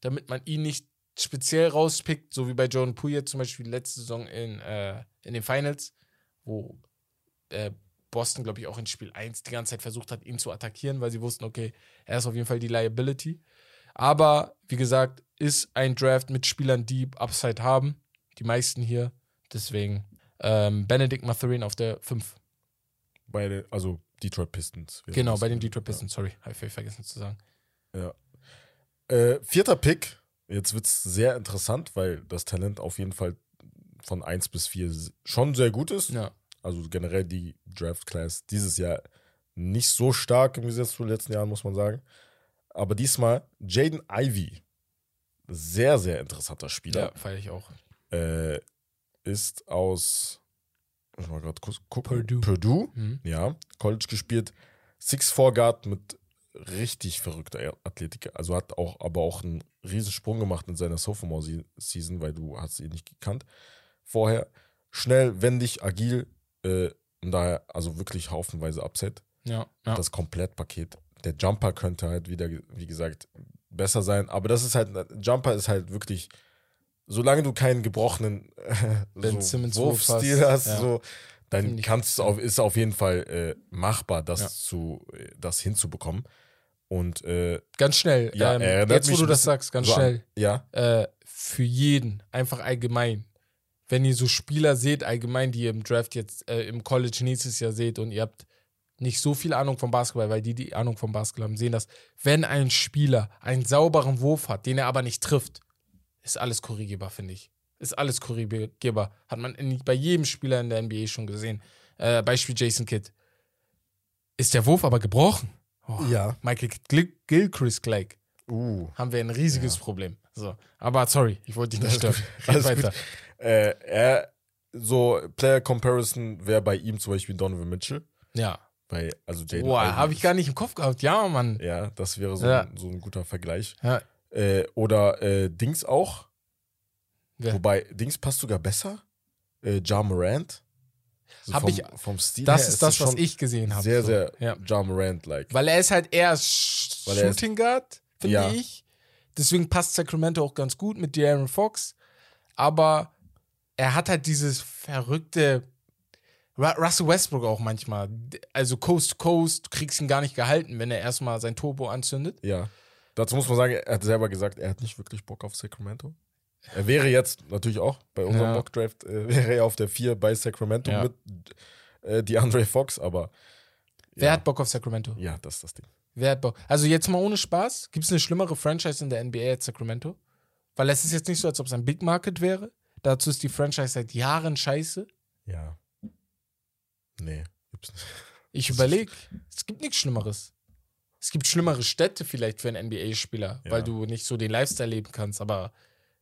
damit man ihn nicht speziell rauspickt, so wie bei Jordan Poole zum Beispiel letzte Saison in, äh, in den Finals, wo äh, Boston, glaube ich, auch in Spiel 1 die ganze Zeit versucht hat, ihn zu attackieren, weil sie wussten, okay, er ist auf jeden Fall die Liability. Aber, wie gesagt, ist ein Draft mit Spielern, die Upside haben. Die meisten hier. Deswegen ähm, Benedict Matherin auf der 5. Bei den, also Detroit Pistons. Genau, bei den Detroit Pistons. Sorry, habe ich vergessen zu sagen. Ja. Äh, vierter Pick. Jetzt wird es sehr interessant, weil das Talent auf jeden Fall von 1 bis 4 schon sehr gut ist. Ja. Also generell die Draft Class dieses Jahr nicht so stark im Gegensatz zu den letzten Jahren, muss man sagen. Aber diesmal Jaden Ivy. Sehr, sehr interessanter Ja, Spieler. feiere ich auch. Äh, ist aus muss ich mal grad kurz gucken. Purdue. Purdue. Mhm. Ja, College gespielt. 6'4 Guard mit richtig verrückter Athletik. Also hat auch, aber auch einen riesen Sprung gemacht in seiner Sophomore-Season, weil du hast ihn nicht gekannt vorher. Schnell, wendig, agil äh, und daher also wirklich haufenweise Upset. Ja, ja. Das Komplettpaket. Der Jumper könnte halt wieder, wie gesagt, besser sein. Aber das ist halt, Jumper ist halt wirklich, solange du keinen gebrochenen äh, so Simmons Wurfstil Wurf hast, ja. so, dann kannst du auf, ist auf jeden Fall äh, machbar, das Ja. zu, äh, das hinzubekommen. Und äh, Ganz schnell. Ja, ähm, jetzt, wo du das sagst, ganz so an- schnell. ja, Äh, für jeden, einfach allgemein. Wenn ihr so Spieler seht, allgemein, die ihr im Draft jetzt äh, im College nächstes Jahr seht und ihr habt nicht so viel Ahnung vom Basketball, weil die, die Ahnung vom Basketball haben, sehen das, wenn ein Spieler einen sauberen Wurf hat, den er aber nicht trifft, ist alles korrigierbar, finde ich. Ist alles korrigierbar. Hat man in, bei jedem Spieler in der NBA schon gesehen. Äh, Beispiel Jason Kidd. Ist der Wurf aber gebrochen? Oh, Ja. Michael Gil Gilchrist gleich uh, haben wir ein riesiges Problem. So. Aber sorry, ich wollte dich nicht stören. Alles weiter. äh, er, so Player Comparison wäre bei ihm zum Beispiel Donovan Mitchell. Ja. Bei, also Jaden Boah, habe ich gar nicht im Kopf gehabt. Ja, Mann. Ja, das wäre so, Ja. ein, so ein guter Vergleich. Ja. Äh, oder äh, Dings auch. Wer? Wobei, Dings passt sogar besser. Äh, ja Morant. So Hab vom, ich- vom Stil Das ist das, was ich gesehen habe. Sehr, so. sehr Ja. Ja Morant-like. Weil er ist halt eher er Shooting Guard, finde Ja. ich. Deswegen passt Sacramento auch ganz gut mit De'Aaron Fox. Aber er hat halt dieses verrückte Ru- Russell Westbrook auch manchmal. Also Coast to Coast, du kriegst ihn gar nicht gehalten, wenn er erstmal sein Turbo anzündet. Ja. Dazu muss man sagen, er hat selber gesagt, er hat nicht wirklich Bock auf Sacramento. Er wäre jetzt natürlich auch bei unserem Ja. Mockdraft, äh, wäre er auf der 4 bei Sacramento Ja. mit äh, DeAndre Fox, aber Wer ja, hat Bock auf Sacramento? ja, das ist das Ding. Wer hat Bock? Also jetzt mal ohne Spaß, gibt es eine schlimmere Franchise in der NBA als Sacramento? Weil es ist jetzt nicht so, als ob es ein Big Market wäre. Dazu ist die Franchise seit Jahren scheiße. Ja. Nee. gibt's nicht. Ich überlege, es gibt nichts Schlimmeres. Es gibt schlimmere Städte vielleicht für einen NBA-Spieler, Ja. weil du nicht so den Lifestyle leben kannst, aber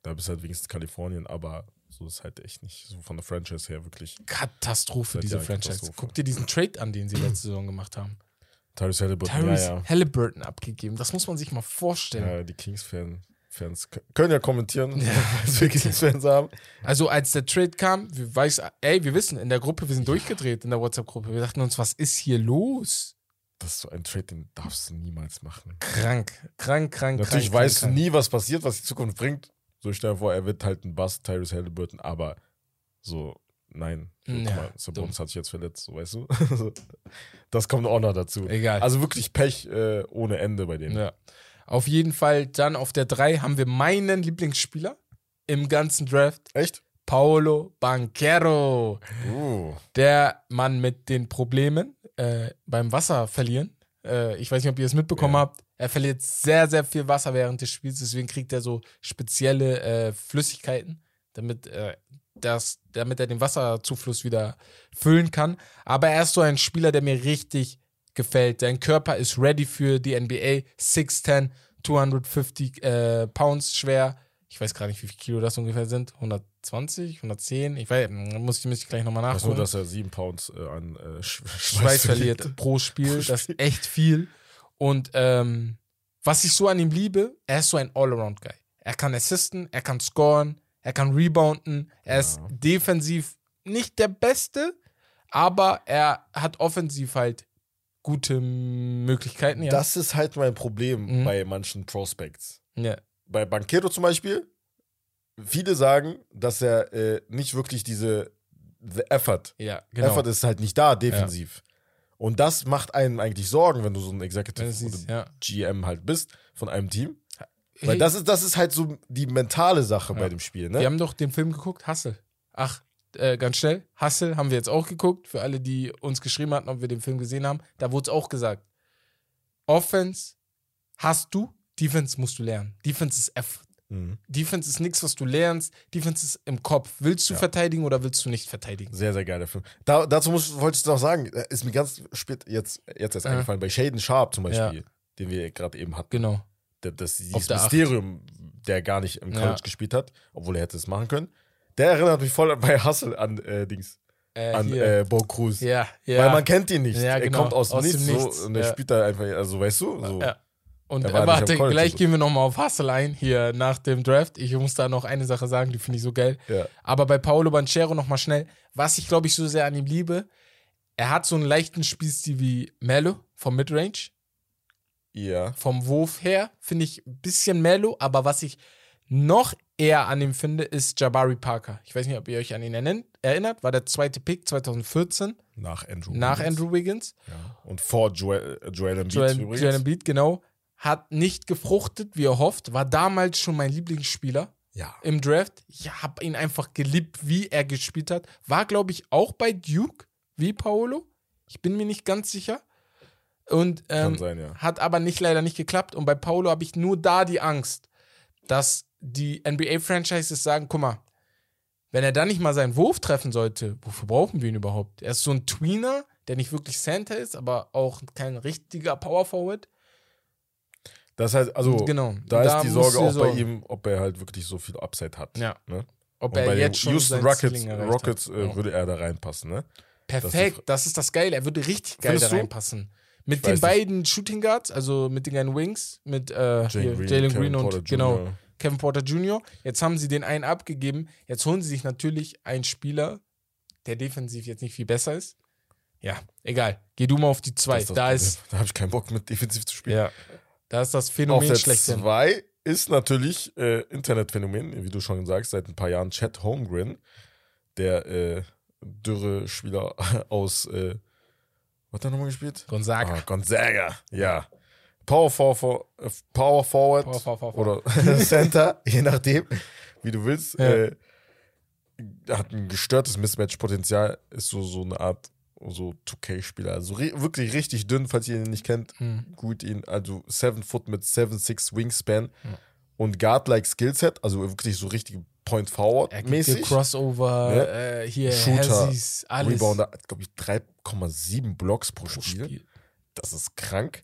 Da bist halt wenigstens Kalifornien, aber so ist halt echt nicht so von der Franchise her wirklich. Katastrophe, diese Franchise. Katastrophe. Guck dir diesen Trade an, den sie letzte Saison gemacht haben. Tyrese Halliburton, Tyrese ja, ja. Halliburton abgegeben. Das muss man sich mal vorstellen. ja. Die Kings-Fan. Fans können ja kommentieren, was wir Kings-Fans haben. Also als der Trade kam, wir weiß, ey, wir wissen, in der Gruppe, wir sind durchgedreht in der WhatsApp-Gruppe. Wir dachten uns, was ist hier los? Das ist so ein Trade, den darfst du niemals machen. Krank, krank, krank, Natürlich krank, weißt krank, du nie, was passiert, was die Zukunft bringt. So stell dir vor, er wird halt ein Bust, Tyrese Halliburton, aber so, nein. So, Ja, mal, Sabonis hat sich jetzt verletzt, so weißt du? Das kommt auch noch dazu. Egal. Also wirklich Pech äh, ohne Ende bei denen. Ja. Auf jeden Fall dann auf der 3 haben wir meinen Lieblingsspieler im ganzen Draft, Echt? Paolo Banquero. Uh. Der Mann mit den Problemen äh, beim Wasser verlieren. Äh, ich weiß nicht, ob ihr es mitbekommen Ja. habt. Er verliert sehr, sehr viel Wasser während des Spiels, deswegen kriegt er so spezielle äh, Flüssigkeiten, damit, äh, das, damit er den Wasserzufluss wieder füllen kann. Aber er ist so ein Spieler, der mir richtig gefällt. Sein Körper ist ready für die NBA. 6'10, 250 äh, Pounds schwer. Ich weiß gar nicht, wie viel Kilo das ungefähr sind. 120, 110? Ich weiß, muss ich, muss ich gleich nochmal weiß nur, nachholen. dass er sieben Pounds äh, an äh, Sch Schweiß verliert pro Spiel. Pro Das ist echt viel. Und ähm, was ich so an ihm liebe, er ist so ein Allround-Guy. Er kann assisten, er kann scoren, er kann rebounden, er ist Ja. defensiv nicht der Beste, aber er hat offensiv halt gute Möglichkeiten. Ja. Das ist halt mein Problem Mhm. bei manchen Prospects. ja. Bei Banquero zum Beispiel, viele sagen, dass er äh, nicht wirklich diese the effort, ja, genau. Effort ist halt nicht da defensiv. Und das macht einen eigentlich Sorgen, wenn du so ein Executive siehst, ja. GM halt bist von einem Team. Hey, Weil das ist, das ist halt so die mentale Sache Ja. bei dem Spiel, Wir ne? haben doch den Film geguckt, Hustle. Ach, äh, ganz schnell, Hustle haben wir jetzt auch geguckt. Für alle, die uns geschrieben hatten, ob wir den Film gesehen haben. Da wurde es auch gesagt. Offense hast du, Defense musst du lernen. Defense ist Effort. Mhm. Defense ist nichts, was du lernst. Defense ist im Kopf. Willst du Ja. verteidigen oder willst du nicht verteidigen? Sehr, sehr geiler Film. Da, dazu muss, wollte ich noch sagen, äh, ist mir ganz spät jetzt, jetzt erst Ja. eingefallen, bei Shaden Sharp zum Beispiel, den wir gerade eben hatten. Genau. Das, das dieses der Acht. Mysterium, der gar nicht im Ja. College gespielt hat, obwohl er hätte es machen können. Der erinnert mich voll bei Hustle an äh, Dings, Äh, an hier. äh, Bo Cruz. ja, ja. Weil man kennt ihn nicht. Ja, er genau. kommt aus, Aus dem dem Nichts, Nichts, so, und er ja. spielt da einfach, also weißt du, so. Ja. Und Er äh, warte, gleich also. gehen wir nochmal auf Hustle ein, hier nach dem Draft. Ich muss da noch eine Sache sagen, die finde ich so geil. Ja. Aber bei Paolo Banchero nochmal schnell, was ich glaube ich so sehr an ihm liebe, er hat so einen leichten Spielstil wie Melo vom Midrange. Ja. Vom Wurf her finde ich ein bisschen Melo, aber was ich noch eher an ihm finde, ist Jabari Parker. Ich weiß nicht, ob ihr euch an ihn erinner- erinnert, war der zweite Pick 2014 Nach Andrew nach Wiggins. Andrew Wiggins. Ja. Und vor Joel, äh, Joel Embiid Joel, übrigens. Joel Embiid, genau. Hat nicht gefruchtet, wie er hofft. War damals schon mein Lieblingsspieler ja. im Draft. Ich habe ihn einfach geliebt, wie er gespielt hat. War, glaube ich, auch bei Duke, wie Paolo. Ich bin mir nicht ganz sicher. Und ähm, Kann sein, ja. hat aber nicht leider nicht geklappt. Und bei Paolo habe ich nur da die Angst, dass die NBA-Franchises sagen: guck mal, wenn er dann nicht mal seinen Wurf treffen sollte, wofür brauchen wir ihn überhaupt? Er ist so ein Tweener, der nicht wirklich Center ist, aber auch kein richtiger Power Forward. Das heißt, also, genau. da ist die Sorge auch bei sorgen. ihm, ob er halt wirklich so viel Upside hat. Ja. Ne? Ob Und er bei den jetzt schon Houston Rockets, Rockets äh, Ja. würde er da reinpassen, ne? Perfekt, das ist das Geile. Er würde richtig geil da du? Mit den weiß nicht. beiden Shooting Guards, also mit den kleinen Wings, mit äh, Jalen Green, und Porter genau, Jr.. Kevin Porter Jr. Jetzt haben sie den einen abgegeben. Jetzt holen sie sich natürlich einen Spieler, der defensiv jetzt nicht viel besser ist. Ja, egal. Geh du mal auf die zwei. Das da ist, Da habe ich keinen Bock mit defensiv zu spielen. ja, da ist das Auf Phänomen der schlechthin. 2 ist natürlich äh, Internetphänomen, wie du schon sagst, seit ein paar Jahren Chad Holmgren, der äh, dürre Spieler aus, äh, was hat er nochmal gespielt? Gonzaga. Ah, Gonzaga, ja. Power, Forward, äh, Power Forward Power, power. oder Center, je nachdem, wie du willst. Ja. Äh, hat ein gestörtes Mismatch-Potenzial, ist so, so eine Art so 2K-Spieler. Also wirklich richtig dünn, falls ihr ihn nicht kennt. Hm. Gut ihn, also 7 Foot mit 7-6 Wingspan Ja. und Guard-like Skillset, also wirklich so richtig Point Forward mäßig. Crossover, Ja. äh, hier Shooter, Hazzies, alles. Rebounder, glaube ich, 3,7 Blocks pro pro Spiel. Spiel. Das ist krank.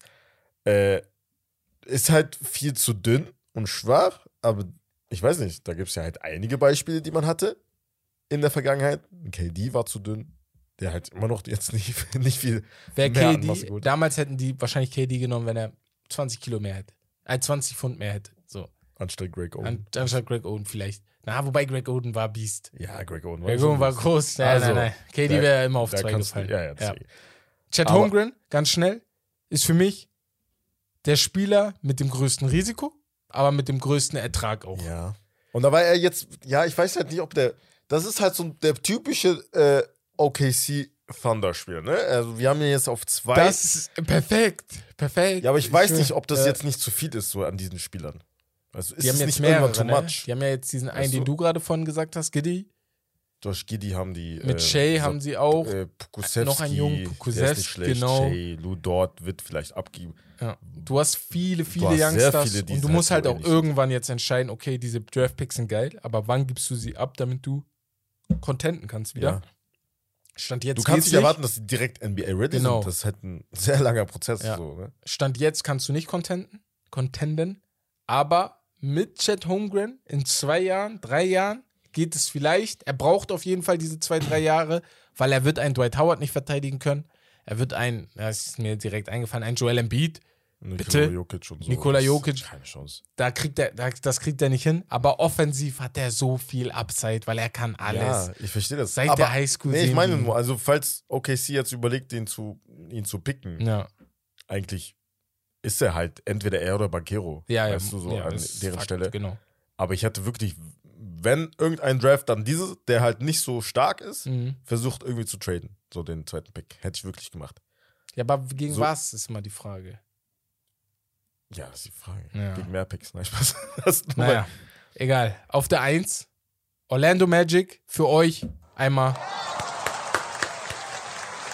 Äh, ist halt viel zu dünn und schwach, aber ich weiß nicht, da gibt es ja halt einige Beispiele, die man hatte in der Vergangenheit. KD war zu dünn, der halt immer noch jetzt nicht, nicht viel. Wer mehr KD, damals hätten die wahrscheinlich KD genommen, wenn er 20 Kilo mehr hätte. Äh, 20 Pfund mehr hätte. So. Anstatt Greg Oden. An, anstatt Greg Oden vielleicht. Na, wobei Greg Oden war Beast. ja, Greg Oden Greg schon Oden war groß. Nein, Also, nein, nein. KD wäre immer auf zwei du- gefallen. Ja, ja, deswegen. Chet Aber- Holmgren, ganz schnell, ist für mich der Spieler mit dem größten Risiko, aber mit dem größten Ertrag auch. Ja. Und da war er jetzt, ja, ich weiß halt nicht, ob der, das ist halt so der typische äh, OKC Thunder-Spiel, ne? Also wir haben ihn jetzt auf zwei. Das ist perfekt. Perfekt. ja, aber ich weiß will- nicht, ob das äh, jetzt nicht zu viel ist, so an diesen Spielern. Also ist Die haben jetzt nicht mehrere, irgendwann too ne? much? Die haben ja jetzt diesen einen, Weißt den du? du gerade vorhin gesagt hast, Giddy. Durch Giddy haben die. Mit äh, Shay haben sie auch. Äh, noch einen jungen Pukusevski, nicht schlecht. genau. Shay, Lou Dort wird vielleicht abgeben. Ja. Du hast viele, viele hast sehr Youngsters viele, und du halt musst so halt auch irgendwann jetzt entscheiden, okay, diese Draft-Picks sind geil, aber wann gibst du sie ab, damit du contenten kannst wieder? Ja. Stand jetzt Du kannst nicht erwarten, dass sie direkt NBA-ready Genau. sind. Das ist halt ein sehr langer Prozess. Ja. So, ne? Stand jetzt kannst du nicht contenten, contenden, aber mit Chet Holmgren in zwei Jahren, drei Jahren geht es vielleicht. Er braucht auf jeden Fall diese zwei, drei Jahre, weil er wird einen Dwight Howard nicht verteidigen können. Er wird einen, das ist mir direkt eingefallen, einen Joel Embiid. Nikola Bitte? Jokic und so. Nikola Jokic. Keine Chance. Da kriegt er, da- das kriegt er nicht hin. Aber offensiv hat er so viel Upside, weil er kann alles. Ja, ich verstehe das. Seit Aber, der Highschool Nee, ich meine nur, also falls OKC jetzt überlegt, den zu, ihn zu picken, Ja, eigentlich ist er halt entweder er oder Banquero. ja, ja. weißt du, so ja, an deren Fakt, Stelle. Genau. Aber ich hätte wirklich, wenn irgendein Draft dann dieses, der halt nicht so stark ist, Mhm. versucht irgendwie zu traden. So den zweiten Pick. Hätte ich wirklich gemacht. Ja, aber gegen So- was ist immer die Frage. Ja, das ist die Frage. Ja. Gegen mehr Picks. Nein, Spaß. Naja, egal. Auf der 1, Orlando Magic für euch einmal.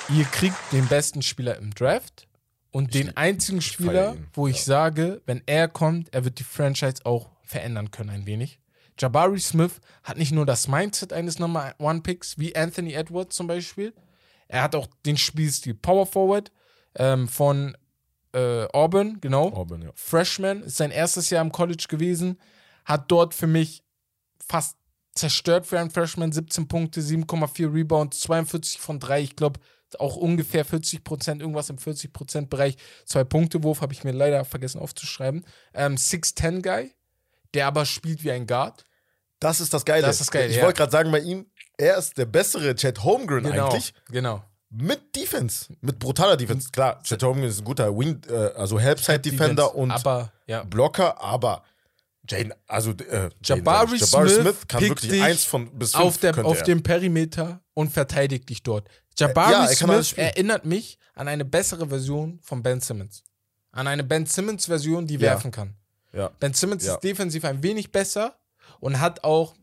Ihr kriegt den besten Spieler im Draft und Ich- den einzigen Spieler, ihn, wo ich ja. sage, wenn er kommt, er wird die Franchise auch verändern können ein wenig. Jabari Smith hat nicht nur das Mindset eines Number One Picks wie Anthony Edwards zum Beispiel. Er hat auch den Spielstil Power Forward ähm, von äh, Auburn, genau. Auburn, ja. Freshman, ist sein erstes Jahr im College gewesen, hat dort für mich fast zerstört für einen Freshman, 17 Punkte, 7,4 Rebounds, 42 von 3, ich glaube auch ungefähr 40 Prozent, irgendwas im 40 Prozent Bereich, zwei Punkte Wurf, habe ich mir leider vergessen aufzuschreiben. Ähm, 6'10 Guy, der aber spielt wie ein Guard. Das ist das Geile. Das ist das Geile, Ich ja. wollte gerade sagen, bei ihm, er ist der bessere Chad Holmgren eigentlich. genau. Mit Defense. Mit brutaler Defense. Klar, Chad Holmgren ist ein guter Wing, äh, also Helpside-Defender und aber ja, Blocker, aber Jane, also äh, Jabari sag ich, Smith kann wirklich eins von bis fünf auf, der, auf dem Perimeter und verteidigt dich dort. Jabari ja, Smith erinnert mich an eine bessere Version von Ben Simmons. An eine Ben Simmons-Version, die Ja. werfen kann. Ja. Ben Simmons ist defensiv ein wenig besser und hat auch.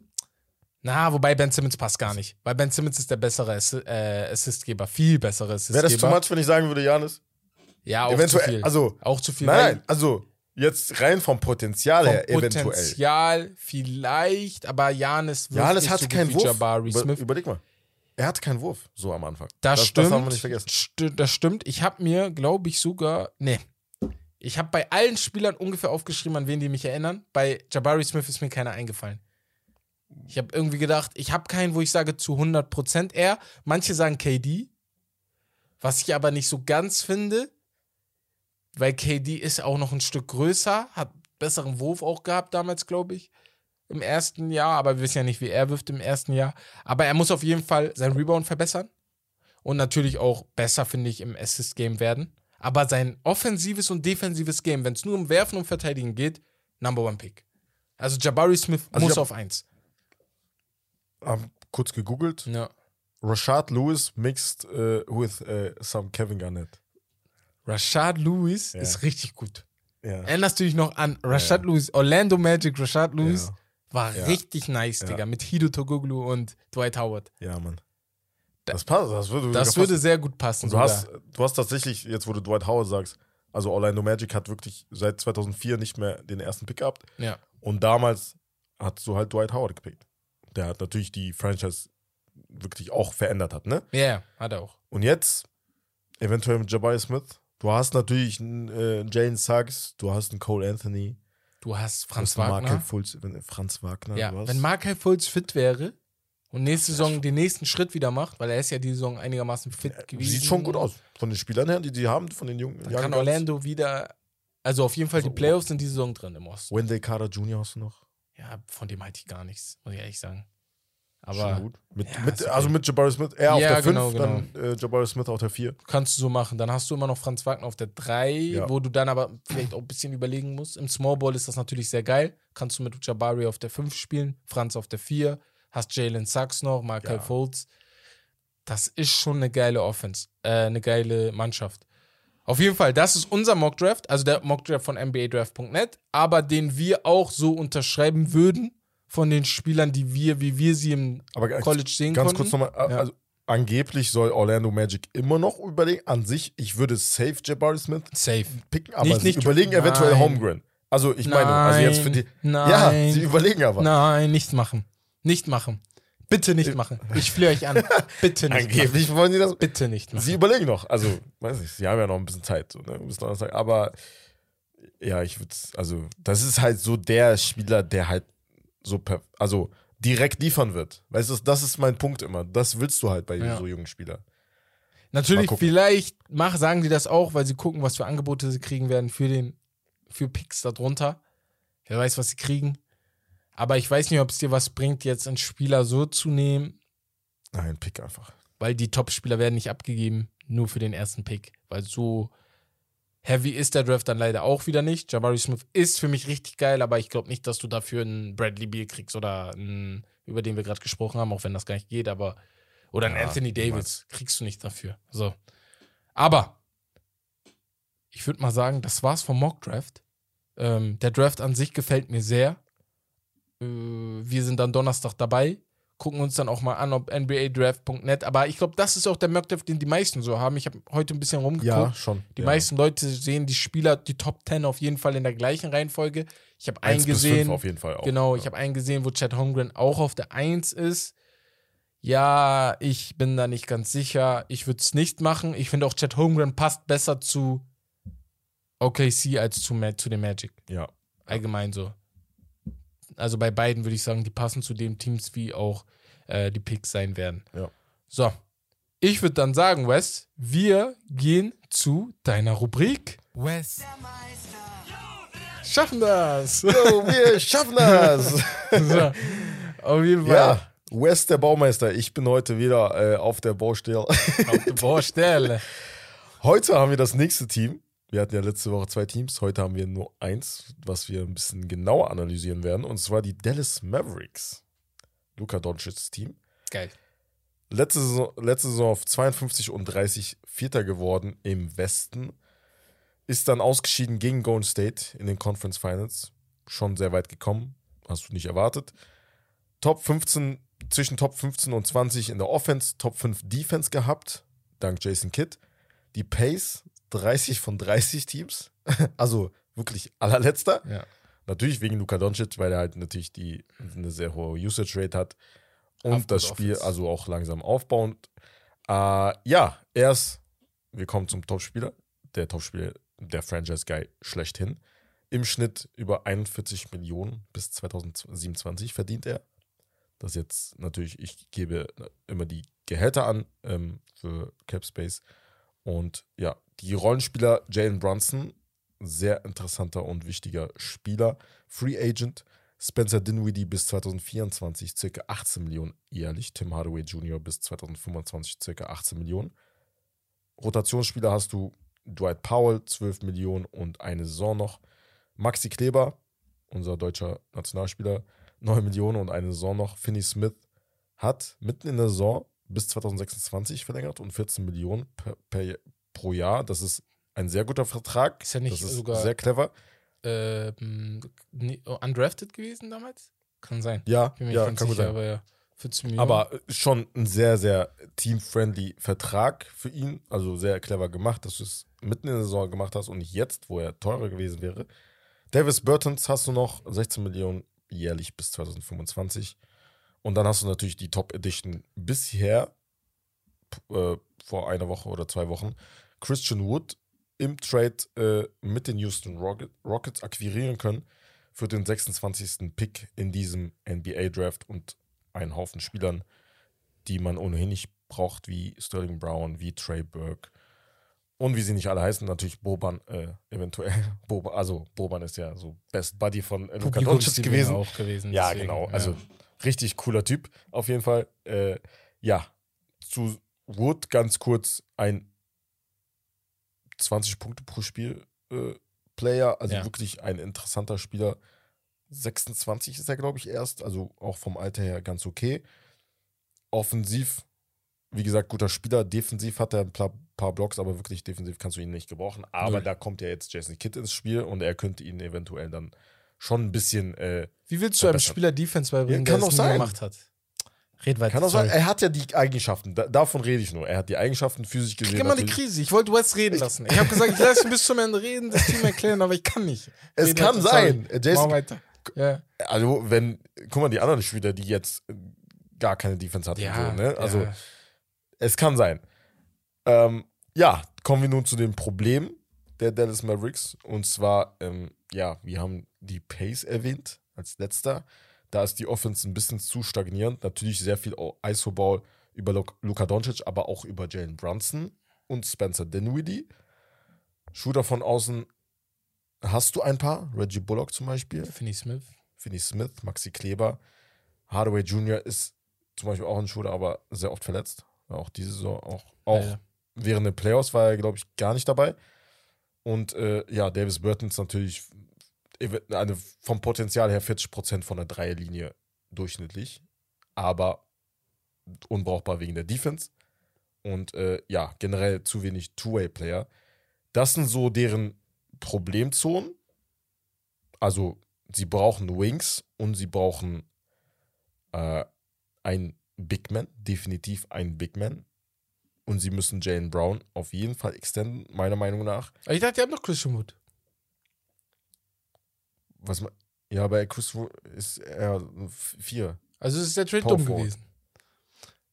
Na, wobei Ben Simmons passt gar nicht. Weil Ben Simmons ist der bessere Assi äh, Assistgeber. Viel bessere Assistgeber. Wäre das too much, wenn ich sagen würde, Janis? Ja, auch Eventuell, zu viel. also auch zu viel. Nein, also jetzt rein vom Potenzial vom her eventuell. Potenzial vielleicht, aber Janis wirft Janis nicht hatte so wie Wurf. Jabari Über, Smith. überleg mal. Er hatte keinen Wurf, so am Anfang. Das, das, stimmt. Das haben wir nicht vergessen. Sti- das stimmt. Ich habe mir, glaube ich, sogar. Nee. Ich habe bei allen Spielern ungefähr aufgeschrieben, an wen die mich erinnern. Bei Jabari Smith ist mir keiner eingefallen. Ich habe irgendwie gedacht, ich habe keinen, wo ich sage zu 100% er. Manche sagen KD, was ich aber nicht so ganz finde, weil KD ist auch noch ein Stück größer, hat besseren Wurf auch gehabt damals, glaube ich, im ersten Jahr, aber wir wissen ja nicht, wie er wirft im ersten Jahr. Aber er muss auf jeden Fall sein Rebound verbessern und natürlich auch besser, finde ich, im Assist-Game werden. Aber sein offensives und defensives Game, wenn es nur um Werfen und Verteidigen geht, Number One Pick. Also Jabari Smith Also muss auf eins. Haben kurz gegoogelt. Ja. Rashad Lewis mixed äh, with äh, some Kevin Garnett. Rashad Lewis Ja. ist richtig gut. Ja. Erinnerst du dich noch an Rashad Lewis, Orlando Magic, Rashad Lewis? Ja. War Ja. richtig nice, Ja. Digga. Mit Hido Togoglu und Dwight Howard. Ja, Mann. Das passt, das würde Das würde sehr gut passen. Und du sogar. hast, du hast tatsächlich, jetzt wo du Dwight Howard sagst, also Orlando Magic hat wirklich seit 2004 nicht mehr den ersten Pick gehabt. Ja. Und damals hast du halt Dwight Howard gepickt. Der hat natürlich die Franchise wirklich auch verändert hat, ne? Ja, yeah, hat er auch. Und jetzt, eventuell mit Jabari Smith, du hast natürlich einen äh, Jane Suggs, du hast einen Cole Anthony, Du hast du Franz hast einen Wagner. Markel Fultz, wenn- Franz Wagner. Ja, du hast, wenn Markel Fultz fit wäre und nächste Saison den nächsten Schritt wieder macht, weil er ist ja die Saison einigermaßen fit gewesen. Sieht schon gut aus. Von den Spielern her, die die haben, von den jungen Dann kann. Orlando wieder Also auf jeden Fall, die Also, Playoffs sind die Saison drin im Osten. Wendell Carter Jr. hast du noch? Ja, von dem halte ich gar nichts, muss ich ehrlich sagen. Schon Aber gut. Mit, Ja, mit, also mit Jabari Smith, er auf Ja, der 5, genau, dann äh, Jabari Smith auf der 4. kannst du so machen. Dann hast du immer noch Franz Wagner auf der 3, Ja. wo du dann aber vielleicht auch ein bisschen überlegen musst. Im Small Ball ist das natürlich sehr geil. Kannst du mit Jabari auf der 5 spielen, Franz auf der 4, hast Jalen Sachs noch, Michael Ja. Fultz. Das ist schon eine geile Offense, äh, eine geile Mannschaft. Auf jeden Fall, das ist unser Mockdraft, also der Mockdraft von NBADraft.net, aber den wir auch so unterschreiben würden von den Spielern, die wir, wie wir sie im Aber ganz- College sehen Ganz konnten. kurz nochmal, äh, Ja. also angeblich soll Orlando Magic immer noch überlegen. An sich, ich würde safe Jabari Smith Safe. picken, aber Nicht- sie nicht- überlegen eventuell Nein. Homegrown. Also ich meine, also jetzt für die. Nein. Ja, sie überlegen aber. Nein, nicht machen. Nicht machen. Bitte nicht machen. Ich flehe euch an. Bitte nicht machen. Angeblich wollen sie das. Bitte nicht machen. Sie überlegen noch. Also, weiß nicht, sie haben ja noch ein bisschen Zeit, so, ne? bis Donnerstag. Aber ja, ich würde also, das ist halt so der Spieler, der halt so, also direkt liefern wird. Weißt du, das ist mein Punkt immer. Das willst du halt bei Ja. so jungen Spielern. Natürlich, vielleicht mach, sagen die das auch, weil sie gucken, was für Angebote sie kriegen werden für den für Picks darunter. Wer weiß, was sie kriegen. Aber ich weiß nicht, ob es dir was bringt, jetzt einen Spieler so zu nehmen, Nein, pick einfach. weil die Top-Spieler werden nicht abgegeben, nur für den ersten Pick. Weil so heavy ist der Draft dann leider auch wieder nicht. Jabari Smith ist für mich richtig geil, aber ich glaube nicht, dass du dafür einen Bradley Beal kriegst oder einen, über den wir gerade gesprochen haben, auch wenn das gar nicht geht, aber oder einen Ja, Anthony niemals. Davis kriegst du nicht dafür. So. Aber ich würde mal sagen, das war's vom Mock Draft. Ähm, der Draft an sich gefällt mir sehr. Äh, wir sind dann Donnerstag dabei gucken uns dann auch mal an, ob NBADraft.net. Aber ich glaube, das ist auch der Mockdraft, den die meisten so haben. Ich habe heute ein bisschen rumgeguckt. Ja, schon. Die ja. meisten Leute sehen die Spieler, die Top 10 auf jeden Fall in der gleichen Reihenfolge. Ich habe einen gesehen. auf jeden Fall auch. Genau, ja. ich habe einen gesehen, wo Chad Holmgren auch auf der 1 ist. Ja, ich bin da nicht ganz sicher. Ich würde es nicht machen. Ich finde auch Chad Holmgren passt besser zu OKC als zu, Ma- zu den Magic. Ja. Allgemein so. Also bei beiden würde ich sagen, die passen zu den Teams, wie auch äh, die Picks sein werden. Ja. So. Ich würde dann sagen, Wes, wir gehen zu deiner Rubrik. Wes. Schaffen das. Oh, wir schaffen das! so. Auf jeden Fall. ja, Wes, der Baumeister. Ich bin heute wieder äh, auf der Baustelle. Auf der Baustelle. Heute haben wir das nächste Team. Wir hatten ja letzte Woche zwei Teams. Heute haben wir nur eins, was wir ein bisschen genauer analysieren werden. Und zwar die Dallas Mavericks. Luka Doncic's Team. Geil. Letzte Saison, letzte Saison auf 52 und 30 Vierter geworden im Westen. Ist dann ausgeschieden gegen Golden State in den Conference Finals. Schon sehr weit gekommen. Hast du nicht erwartet. Top 15, zwischen Top 15 und 20 in der Offense, Top 5 Defense gehabt, dank Jason Kidd. Die Pace 30 von 30 Teams. Also wirklich allerletzter. Ja. Natürlich wegen Luka Doncic, weil er halt natürlich die, eine sehr hohe Usage Rate hat. Und Auf das Spiel Offense. also auch langsam aufbauend. Äh, ja, erst, wir kommen zum Topspieler. Der Topspieler, der Franchise-Guy schlechthin. Im Schnitt über 41 Millionen bis 2027 verdient er. Das jetzt natürlich, ich gebe immer die Gehälter an ähm, für Capspace. Und ja, die Rollenspieler Jalen Brunson, sehr interessanter und wichtiger Spieler. Free Agent. Spencer Dinwiddie bis 2024 circa 18 Millionen jährlich. Tim Hardaway Jr. bis 2025 circa 18 Millionen. Rotationsspieler hast du Dwight Powell, 12 Millionen und eine Saison noch. Maxi Kleber, unser deutscher Nationalspieler, 9 Millionen und eine Saison noch. Finney Smith hat mitten in der Saison bis 2026 verlängert und 14 Millionen per, per, pro Jahr. Das ist ein sehr guter Vertrag. Ist ja nicht das ist sogar- sehr clever. Oh, undrafted gewesen damals? Kann sein. Ja, ja, kann gut sicher, sein. aber ja. 14 Millionen. Aber äh, schon ein sehr, sehr team-friendly Vertrag für ihn. Also sehr clever gemacht, dass du es mitten in der Saison gemacht hast und nicht jetzt, wo er teurer gewesen wäre. Davis Burtons hast du noch 16 Millionen jährlich bis 2025. Und dann hast du natürlich die Top Edition bisher äh, vor einer Woche oder zwei Wochen. Christian Wood im Trade äh, mit den Houston Rocket, Rockets akquirieren können für den 26. Pick in diesem NBA-Draft und einen Haufen Spielern, die man ohnehin nicht braucht, wie Sterling Brown, wie Trey Burke und wie sie nicht alle heißen, natürlich Boban äh, eventuell. Boban, also Boban ist ja so Best Buddy von äh, Luka Doncic gewesen. Auch gewesen Ja, deswegen, genau. ja. Also richtig cooler Typ, auf jeden Fall. Äh, ja, zu Wood ganz kurz ein 20 Punkte pro Spiel äh, Player, also Ja. wirklich ein interessanter Spieler. 26 ist er, glaube ich, erst, also auch vom Alter her ganz okay. Offensiv, wie gesagt, guter Spieler. Defensiv hat er ein paar, paar Blocks, aber wirklich defensiv kannst du ihn nicht gebrauchen. Aber Null. da kommt ja jetzt Jason Kidd ins Spiel und er könnte ihn eventuell dann schon ein bisschen äh, Wie willst du einem. Spieler Defense beibringen, Ja, kann der es nie sein. gemacht hat? Red weiter. Kann auch sein, er hat ja die Eigenschaften, da, davon rede ich nur. Er hat die Eigenschaften physisch gesehen. Krieg immer die. Krise. Ich wollte West reden lassen. Ich habe gesagt, ich lasse ihn bis zum Ende reden, das Team erklären, aber ich kann nicht. Es Red kann sein. sorry. Jason, Mach weiter. Ja. also, wenn, guck mal, die anderen Spieler, die jetzt äh, gar keine Defense hatten, Ja, so, ne? Also, ja. es kann sein. Ähm, ja, kommen wir nun zu dem Problem der Dallas Mavericks. Und zwar, ähm, ja, wir haben die Pace erwähnt als letzter. Da ist die Offense ein bisschen zu stagnierend. Natürlich sehr viel ISO-Ball über Lu- Luka Doncic, aber auch über Jalen Brunson und Spencer Dinwiddie. Shooter von außen hast du ein paar. Reggie Bullock zum Beispiel. Finney Smith. Finney Smith, Maxi Kleber. Hardaway Jr. ist zum Beispiel auch ein Shooter, aber sehr oft verletzt. Auch diese Saison, auch, auch Leider. während der Playoffs war er, glaube ich, gar nicht dabei. Und äh, ja, Davis Burton ist natürlich eine, vom Potenzial her 40% von der Dreierlinie durchschnittlich, aber unbrauchbar wegen der Defense. Und äh, ja, generell zu wenig Two-Way-Player. Das sind so deren Problemzonen. Also, sie brauchen Wings und sie brauchen äh, ein Big Man, definitiv ein Big Man. Und sie müssen Jalen Brown auf jeden Fall extenden, meiner Meinung nach. Ich dachte, ihr habt noch Christian Wood. Was ja, bei Chris ist er vier. Also es ist der Trade dumm gewesen.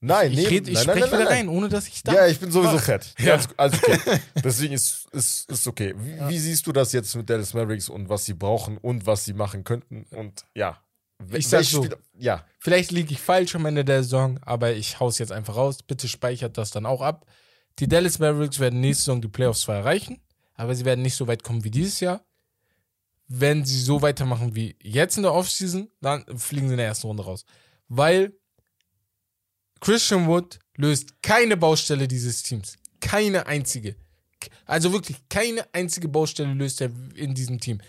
Nein, ich nee, ich spreche wieder nein. rein, ohne dass ich da. Ja, ich bin sowieso fett. Ja. Alles, alles okay. Deswegen ist, ist, ist okay. Wie, Ja. wie siehst du das jetzt mit Dallas Mavericks und was sie brauchen und was sie machen könnten? Und ja. Ich sag so. Spieler- Ja, Vielleicht liege ich falsch am Ende der Saison, aber ich hau's jetzt einfach raus. Bitte speichert das dann auch ab. Die Dallas Mavericks werden nächste Saison die Playoffs zwar erreichen, aber sie werden nicht so weit kommen wie dieses Jahr. Wenn sie so weitermachen wie jetzt in der Offseason, dann fliegen sie in der ersten Runde raus. Weil Christian Wood löst keine Baustelle dieses Teams. Keine einzige. Also wirklich keine einzige Baustelle löst er in diesem Team.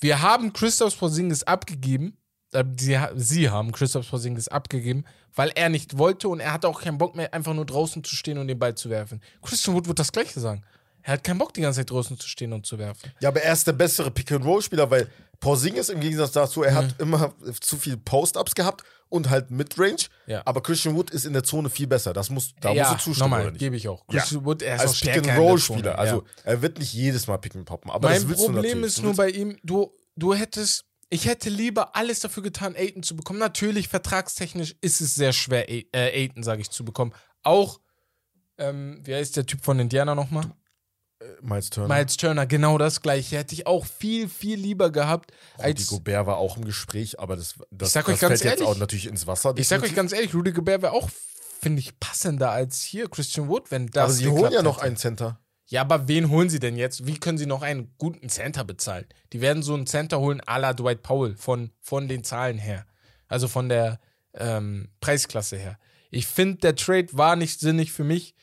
Wir haben Christoph Porzingis abgegeben. äh, Sie, sie haben Christoph Porzingis abgegeben, weil er nicht wollte und er hatte auch keinen Bock mehr, einfach nur draußen zu stehen und den Ball zu werfen. Christian Wood wird das Gleiche sagen. Er hat keinen Bock, die ganze Zeit draußen zu stehen und zu werfen. Ja, aber er ist der bessere Pick-and-Roll-Spieler, weil Porzingis im Gegensatz dazu, er hat immer zu viel Post-Ups gehabt und halt Midrange. Ja. Aber Christian Wood ist in der Zone viel besser. Das muss, da ja, musst du zustimmen, nochmal, gebe ich auch. Ja. Christian Wood, er ist auch Als Pick-and-Roll-Spieler. Also, ja. er wird nicht jedes Mal picken poppen. Aber mein Problem ist nur bei ihm, du, du hättest, ich hätte lieber alles dafür getan, Aiden zu bekommen. Natürlich, vertragstechnisch ist es sehr schwer, äh, Aiden, sage ich, zu bekommen. Auch, ähm, wie heißt der Typ von Indiana nochmal? Miles Turner. Miles Turner, genau das gleiche. Hätte ich auch viel, viel lieber gehabt. Als, Gobert war auch im Gespräch, aber das, das, das fällt jetzt ehrlich, auch natürlich ins Wasser. ich sag euch ganz ehrlich, Rudy Gobert wäre auch, finde ich, passender als hier Christian Wood, wenn das aber sie holen ja noch hätte. einen Center. Ja, aber wen holen sie denn jetzt? Wie können sie noch einen guten Center bezahlen? Die werden so einen Center holen à la Dwight Powell von, von den Zahlen her. Also von der ähm, Preisklasse her. Ich finde, der Trade war nicht sinnig für mich.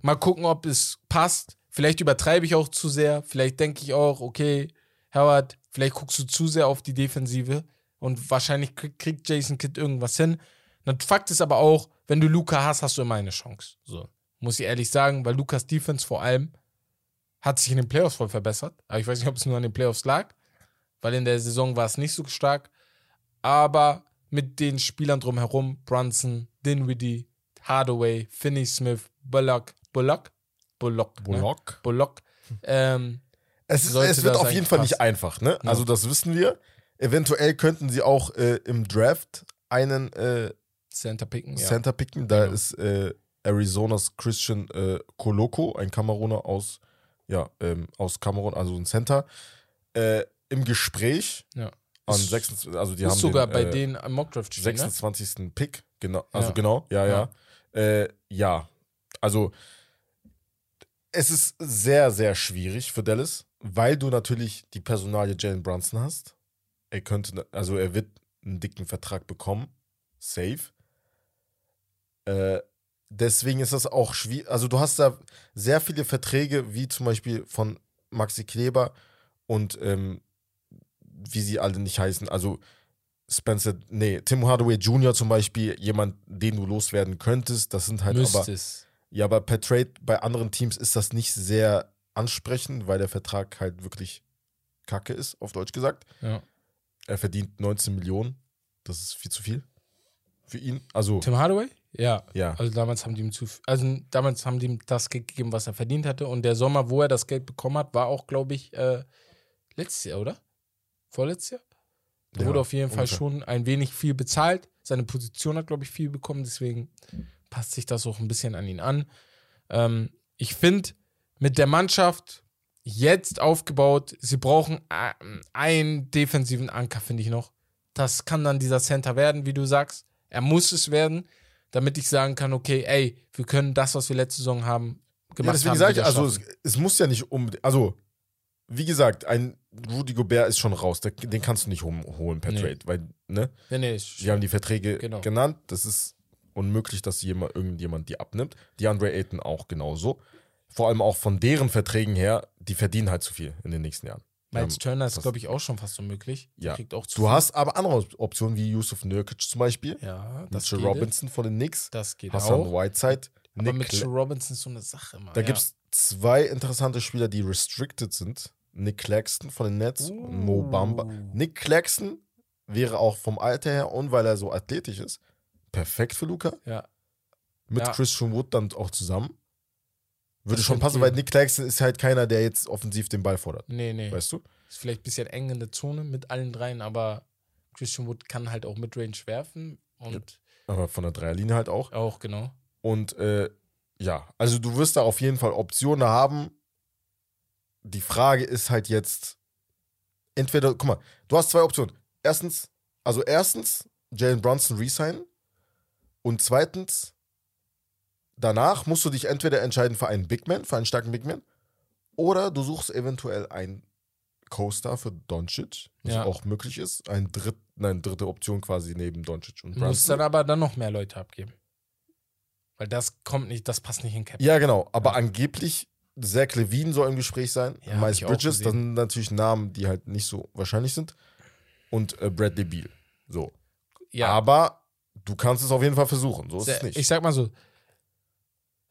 Mal gucken, ob es passt. Vielleicht übertreibe ich auch zu sehr. Vielleicht denke ich auch, okay, Howard, vielleicht guckst du zu sehr auf die Defensive und wahrscheinlich krieg- kriegt Jason Kidd irgendwas hin. Na, Fakt ist aber auch, wenn du Luca hast, hast du immer eine Chance. So, muss ich ehrlich sagen, weil Lukas Defense vor allem hat sich in den Playoffs voll verbessert. Aber ich weiß nicht, ob es nur an den Playoffs lag, weil in der Saison war es nicht so stark. Aber mit den Spielern drumherum, Brunson, Dinwiddie, Hardaway, Finney Smith, Bullock, Bullock, Bullock, Ne? Bullock. Bullock, ähm, Es, ist, es wird auf jeden Fall nicht einfach, ne? Ja. Also, das wissen wir. Eventuell könnten sie auch äh, im Draft einen äh, Center picken, ja. Center picken. Da Genau. ist äh, Arizonas Christian äh, Koloko, ein Kameruner aus, ja, ähm, aus Kamerun, also ein Center, äh, im Gespräch Ja. an Ist- 26, also die ist haben sogar den, bei äh, denen am Mockdraft stehen, ne? 26. Pick, genau, also Ja. genau, ja, ja. Äh, ja, also es ist sehr, sehr schwierig für Dallas, weil du natürlich die Personalie Jalen Brunson hast. Er könnte, also er wird einen dicken Vertrag bekommen. Safe. Äh, deswegen ist das auch schwierig. Also du hast da sehr viele Verträge, wie zum Beispiel von Maxi Kleber und ähm, wie sie alle nicht heißen. Also Spencer, nee, Tim Hardaway Jr. zum Beispiel, jemand, den du loswerden könntest. Das sind halt aber. Ja, aber per Trade bei anderen Teams ist das nicht sehr ansprechend, weil der Vertrag halt wirklich kacke ist, auf Deutsch gesagt. Ja. Er verdient 19 Millionen. Das ist viel zu viel für ihn. Also, Tim Hardaway? Ja. ja. Also damals haben die ihm zu, also damals haben die ihm das Geld gegeben, was er verdient hatte. Und der Sommer, wo er das Geld bekommen hat, war auch, glaube ich, äh, letztes Jahr, oder? Vorletztes Jahr? Da Ja, wurde auf jeden Fall ungefähr. schon ein wenig viel bezahlt. Seine Position hat, glaube ich, viel bekommen. Deswegen passt sich das auch ein bisschen an ihn an. Ähm, ich finde, mit der Mannschaft jetzt aufgebaut, sie brauchen äh, einen defensiven Anker, finde ich noch. Das kann dann dieser Center werden, wie du sagst. Er muss es werden, damit ich sagen kann, okay, ey, wir können das, was wir letzte Saison haben, Ja, gemacht deswegen haben. sage ich, also es, es muss ja nicht unbedingt, also wie gesagt, ein Rudy Gobert ist schon raus, den kannst du nicht holen per Nee. Trade, weil, ne, nee, nee, sie haben die Verträge Genau. genannt, das ist unmöglich, dass jemand, irgendjemand die abnimmt. Die Andre Ayton auch genauso. Vor allem auch von deren Verträgen her, die verdienen halt zu viel in den nächsten Jahren. Miles haben- Turner ist, glaube ich, auch schon fast unmöglich. Ja. Kriegt auch zu Du hast aber andere Optionen wie Yusuf Nurkic zum Beispiel, Ja, das Mitchell. Robinson von den Knicks, Das geht Hassan auch. Whiteside, Aber Nick Mitchell Cla- Robinson ist so eine Sache immer. Da ja. gibt es zwei interessante Spieler, die restricted sind. Nick Claxton von den Nets und Mo Uh. Bamba. Nick Claxton wäre auch vom Alter her und weil er so athletisch ist, perfekt für Luca. Ja. Mit Ja. Christian Wood dann auch zusammen. Würde Das schon passen, gehen. weil Nick Claxton ist halt keiner, der jetzt offensiv den Ball fordert. Nee, nee. Weißt du? Ist vielleicht ein bisschen eng in der Zone mit allen dreien, aber Christian Wood kann halt auch Midrange werfen und Aber von der Dreierlinie halt auch. auch, genau. Und äh, ja, also du wirst da auf jeden Fall Optionen haben. Die Frage ist halt jetzt, entweder, guck mal, du hast zwei Optionen. Erstens, also erstens, Jalen Brunson resignen. Und zweitens, danach musst du dich entweder entscheiden für einen Big Man, für einen starken Big Man, oder du suchst eventuell einen Co-Star für Doncic, was Ja. auch möglich ist. Ein dritt, nein, dritte Option quasi neben Doncic und Du musst Brunson. dann aber dann noch mehr Leute abgeben. Weil das kommt nicht, das passt nicht in Cap. Ja, genau. Aber Ja. angeblich, Zach Levine soll im Gespräch sein. Ja, Miles Bridges, das sind natürlich Namen, die halt nicht so wahrscheinlich sind. Und äh, Bradley Beal. So. Ja, Aber du kannst es auf jeden Fall versuchen. So ist es Sehr- nicht. Ich sag mal so,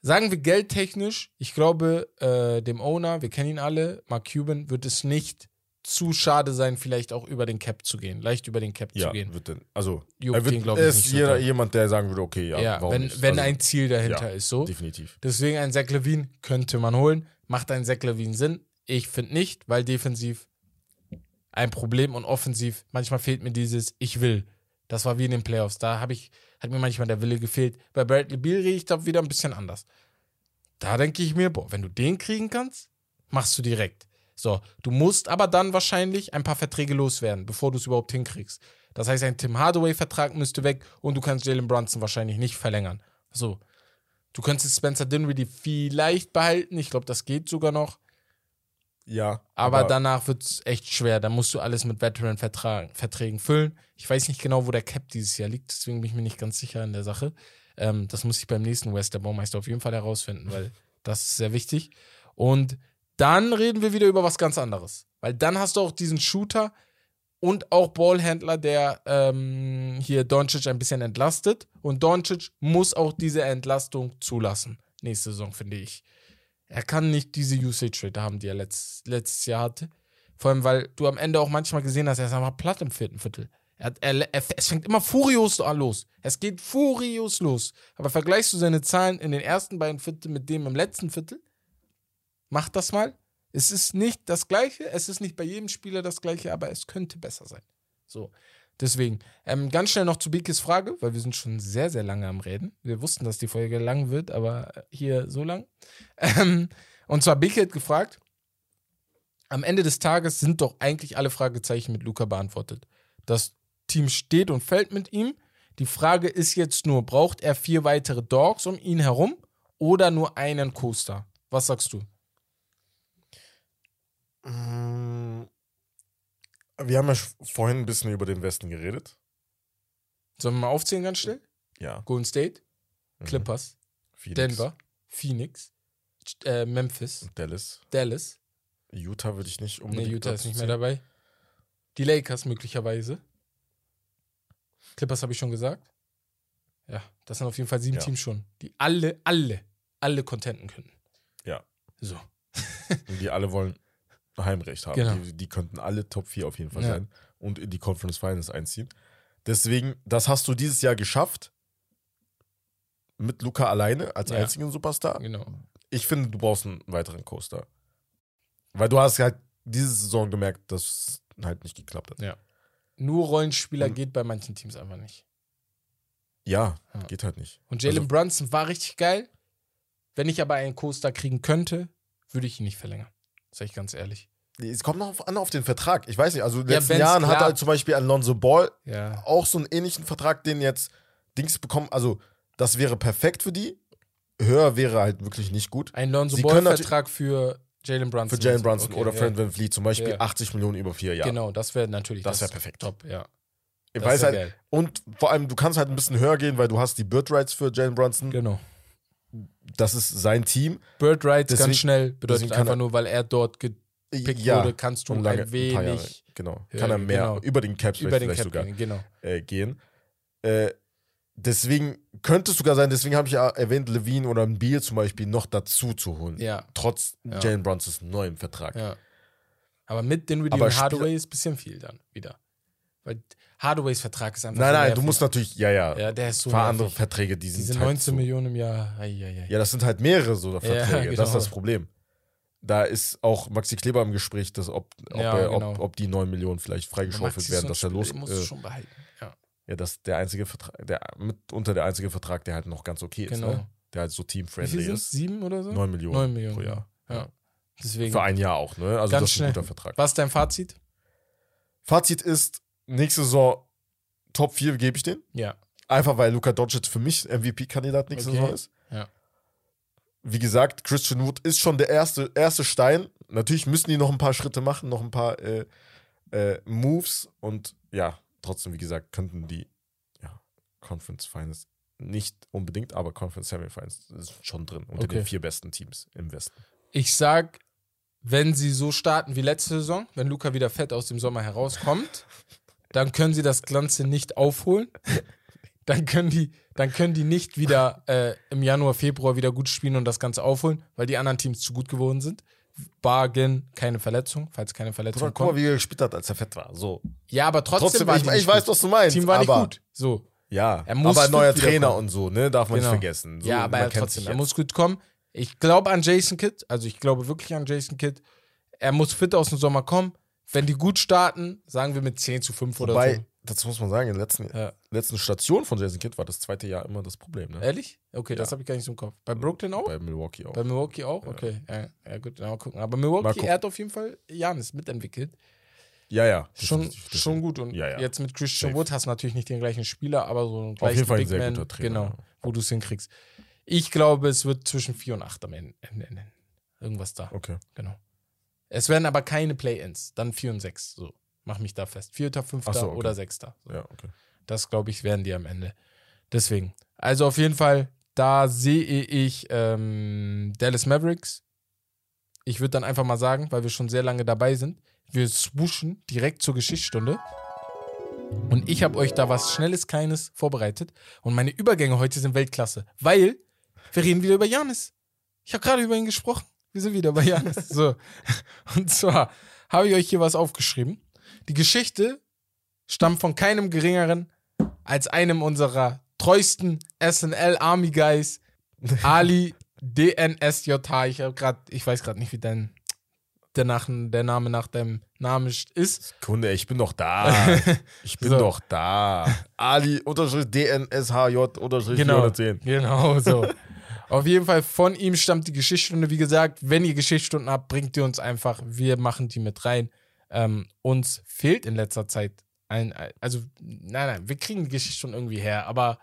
sagen wir geldtechnisch, ich glaube, äh, dem Owner, wir kennen ihn alle, Mark Cuban, wird es nicht zu schade sein, vielleicht auch über den Cap zu gehen, leicht über den Cap ja, zu gehen. wird denn, also Juckt er, wird, ihn, ich, ist jeder, jemand, der sagen würde, okay, ja, Ja, warum wenn, nicht? wenn also, ein Ziel dahinter ja, ist, so. Definitiv. Deswegen ein Zach Levine könnte man holen. Macht ein Zach Levine Sinn? Ich finde nicht, weil defensiv ein Problem und offensiv manchmal fehlt mir dieses Ich will. Das war wie in den Playoffs. Da habe ich hat mir manchmal der Wille gefehlt. Bei Bradley Beal rede ich da wieder ein bisschen anders. Da denke ich mir, boah, wenn du den kriegen kannst, machst du direkt. So, du musst aber dann wahrscheinlich ein paar Verträge loswerden, bevor du es überhaupt hinkriegst. Das heißt, ein Tim Hardaway-Vertrag müsste weg und du kannst Jalen Brunson wahrscheinlich nicht verlängern. So, Du könntest Spencer Dinwiddie vielleicht behalten. Ich glaube, das geht sogar noch. Ja. Aber, danach wird es echt schwer. Da musst du alles mit Veteran-Verträgen füllen. Ich weiß nicht genau, wo der Cap dieses Jahr liegt. Deswegen bin ich mir nicht ganz sicher in der Sache. Ähm, das muss ich beim nächsten West der Baumeister auf jeden Fall herausfinden, weil das ist sehr wichtig. Und dann reden wir wieder über was ganz anderes. Weil dann hast du auch diesen Shooter und auch Ballhändler, der ähm, hier Doncic ein bisschen entlastet. Und Doncic muss auch diese Entlastung zulassen. Nächste Saison, finde ich. Er kann nicht diese Usage-Rate haben, die er letzt, letztes Jahr hatte. Vor allem, weil du am Ende auch manchmal gesehen hast, er ist einfach platt im vierten Viertel. Er, er, er, es fängt immer furios an los. Es geht furios los. Aber vergleichst du seine Zahlen in den ersten beiden Vierteln mit dem im letzten Viertel? Mach das mal. Es ist nicht das Gleiche. Es ist nicht bei jedem Spieler das Gleiche, aber es könnte besser sein. So. Deswegen, ähm, ganz schnell noch zu Bikes Frage, weil wir sind schon sehr, sehr lange am Reden. Wir wussten, dass die Folge lang wird, aber hier so lang. Ähm, und zwar Bike hat gefragt, am Ende des Tages sind doch eigentlich alle Fragezeichen mit Luca beantwortet. Das Team steht und fällt mit ihm. Die Frage ist jetzt nur, braucht er vier weitere Dogs um ihn herum oder nur einen Coaster? Was sagst du? Mm, Wir haben ja vorhin ein bisschen über den Westen geredet. Sollen wir mal aufzählen ganz schnell? Ja. Golden State, Mhm. Clippers, Phoenix, Denver, Phoenix, äh, Memphis, Dallas. Dallas. Utah würde ich nicht Nee, unbedingt. Utah ist nicht mehr dabei. Die Lakers möglicherweise. Clippers habe ich schon gesagt. Ja, das sind auf jeden Fall sieben Ja. Teams schon, die alle, alle, alle contenten könnten. Ja. So. Und die alle wollen Heimrecht haben. Genau. Die, die könnten alle Top 4 auf jeden Fall Ja. sein und in die Conference Finals einziehen. Deswegen, das hast du dieses Jahr geschafft. Mit Luca alleine als Ja. einzigen Superstar. Genau. Ich finde, du brauchst einen weiteren Coaster. Weil du hast halt diese Saison gemerkt, dass es halt nicht geklappt hat. Nur Rollenspieler Und- geht bei manchen Teams einfach nicht. Ja, Ja. geht halt nicht. Und Jalen Also- Brunson war richtig geil. Wenn ich aber einen Co-Star kriegen könnte, würde ich ihn nicht verlängern. Sag ich ganz ehrlich. Es kommt noch an auf den Vertrag. Ich weiß nicht, also in den Ja, letzten Jahren hat klappt. halt zum Beispiel Alonso Ball Ja. auch so einen ähnlichen Vertrag, den jetzt Dings bekommen. Also, das wäre perfekt für die. Höher wäre halt wirklich nicht gut. Ein Lonzo Ball-Vertrag für Jalen Brunson. Für Jalen Brunson Okay, oder ja. Fred Van Vliet zum Beispiel Ja. 80 Millionen über vier Jahre. Genau, das wäre natürlich Das wär perfekt. Top, ja. Ich Das weiß halt, geil. und vor allem, du kannst halt ein bisschen höher gehen, weil du hast die Bird Rights für Jalen Brunson. Genau. Das ist sein Team. Bird Rights Deswegen- ganz schnell bedeutet einfach nur, weil er dort gepickt ja, wurde, kannst du lange, ein paar Jahre. wenig Genau. Ja, Kann er mehr genau. über den Cap über den vielleicht Cap sogar gehen. Genau. äh, gehen. Äh, deswegen könnte es sogar sein, deswegen habe ich ja erwähnt, Levine oder ein Beal zum Beispiel noch dazu zu holen. Ja, Trotz Ja. Jalen Brunsons neuem Vertrag. ja. Aber mit den Redeem Hardaway ist ein bisschen viel dann wieder. Weil Hardaways Vertrag ist einfach Nein, nein, du musst natürlich, ja, ja, Ja, der ist so ein paar andere. Verträge, die sind Diese halt 19 so, Millionen im Jahr. Ei, ei, ei. Ja, das sind halt mehrere so Verträge. genau. Das ist das Problem. Da ist auch Maxi Kleber im Gespräch, dass ob, ob, Ja, er, genau. ob, ob die 9 Millionen vielleicht freigeschaufelt Maxi werden, ist dass er los. Du Äh, schon behalten. Ja, ja, das ist der einzige Vertrag, der mitunter der einzige Vertrag, der halt noch ganz okay ist, genau. ne? Der halt so Wie team-friendly ist. Sieben oder so? 9 Millionen, 9 Millionen pro Jahr. Ja. ja. Deswegen. Für ein Jahr auch, ne? Also Ganz das ist ein schnell. guter Vertrag. Was ist dein Fazit? Fazit ist, nächste Saison Top 4 gebe ich den. Ja. Einfach weil Luka Doncic für mich MVP-Kandidat nächste Okay. Saison ist. Wie gesagt, Christian Wood ist schon der erste, erste Stein. Natürlich müssen die noch ein paar Schritte machen, noch ein paar äh, äh, Moves und ja, trotzdem, wie gesagt, könnten die ja, Conference Finals nicht unbedingt, aber Conference Semifinals ist schon drin unter Okay. den vier besten Teams im Westen. Ich sag, wenn sie so starten wie letzte Saison, wenn Luca wieder fett aus dem Sommer herauskommt, dann können sie das Ganze nicht aufholen. Dann können die, dann können die nicht wieder äh, im Januar, Februar wieder gut spielen und das Ganze aufholen, weil die anderen Teams zu gut geworden sind. Bargain, keine Verletzung, falls keine Verletzung Guck mal, kommt. wie er gespielt hat, als er fett war. So. Ja, aber trotzdem, Trotzdem, war ich, ich weiß, was du meinst. Team war nicht gut. So. Ja, Er muss aber neuer. Trainer und so, ne? Darf man Genau. nicht vergessen. So, ja, aber er trotzdem, er muss gut kommen. Ich glaube an Jason Kidd, also ich glaube wirklich an Jason Kidd. Er muss fit aus dem Sommer kommen. Wenn die gut starten, sagen wir mit 10 zu 5 oder Wobei, so. Das muss man sagen, in der letzten, Ja. letzten Station von Jason Kidd war das zweite Jahr immer das Problem, ne? Ehrlich? Okay, das Ja. habe ich gar nicht so im Kopf. Bei Brooklyn auch? Bei Milwaukee auch. Bei Milwaukee auch? Okay. Ja, ja gut, mal gucken. Aber Milwaukee, gucken. er hat auf jeden Fall Janis mitentwickelt. ja, ja. Schon, definitiv. schon gut. Und jetzt mit Christian Safe. Wood hast du natürlich nicht den gleichen Spieler, aber so einen Auf gleichen jeden Fall ein Big sehr Man, guter Trainer. Genau, wo du es hinkriegst. Ich glaube, es wird zwischen 4 und 8 am Ende. Irgendwas da. Okay. Genau. Es werden aber keine Play-Ins, dann 4 und 6. So, mach mich da fest. Vierter, fünfter so, okay. oder sechster. So. Ja, okay. Das, glaube ich, werden die am Ende. Deswegen. Also auf jeden Fall, da sehe ich ähm, Dallas Mavericks. Ich würde dann einfach mal sagen, weil wir schon sehr lange dabei sind, wir swooschen direkt zur Geschichtsstunde. Und ich habe euch da was Schnelles, Kleines vorbereitet. Und meine Übergänge heute sind Weltklasse, weil wir reden wieder über Janis. Ich habe gerade über ihn gesprochen. Wir sind wieder bei Janis. So. Und zwar habe ich euch hier was aufgeschrieben. Die Geschichte stammt von keinem geringeren als einem unserer treuesten SNL Army Guys, Ali DNSJH. Ich habe gerade, ich weiß gerade nicht, wie dein der, nach, der Name nach deinem Namen ist. Kunde, ich bin doch da. Ich bin So. doch da. Ali unterstrich DNSHJ unterstrich Genau, 410. genau so. Auf jeden Fall von ihm stammt die Geschichtsstunde. Wie gesagt, wenn ihr Geschichtsstunden habt, bringt ihr uns einfach. Wir machen die mit rein. Ähm, uns fehlt in letzter Zeit ein, also nein, nein, wir kriegen die Geschichtsstunden irgendwie her, aber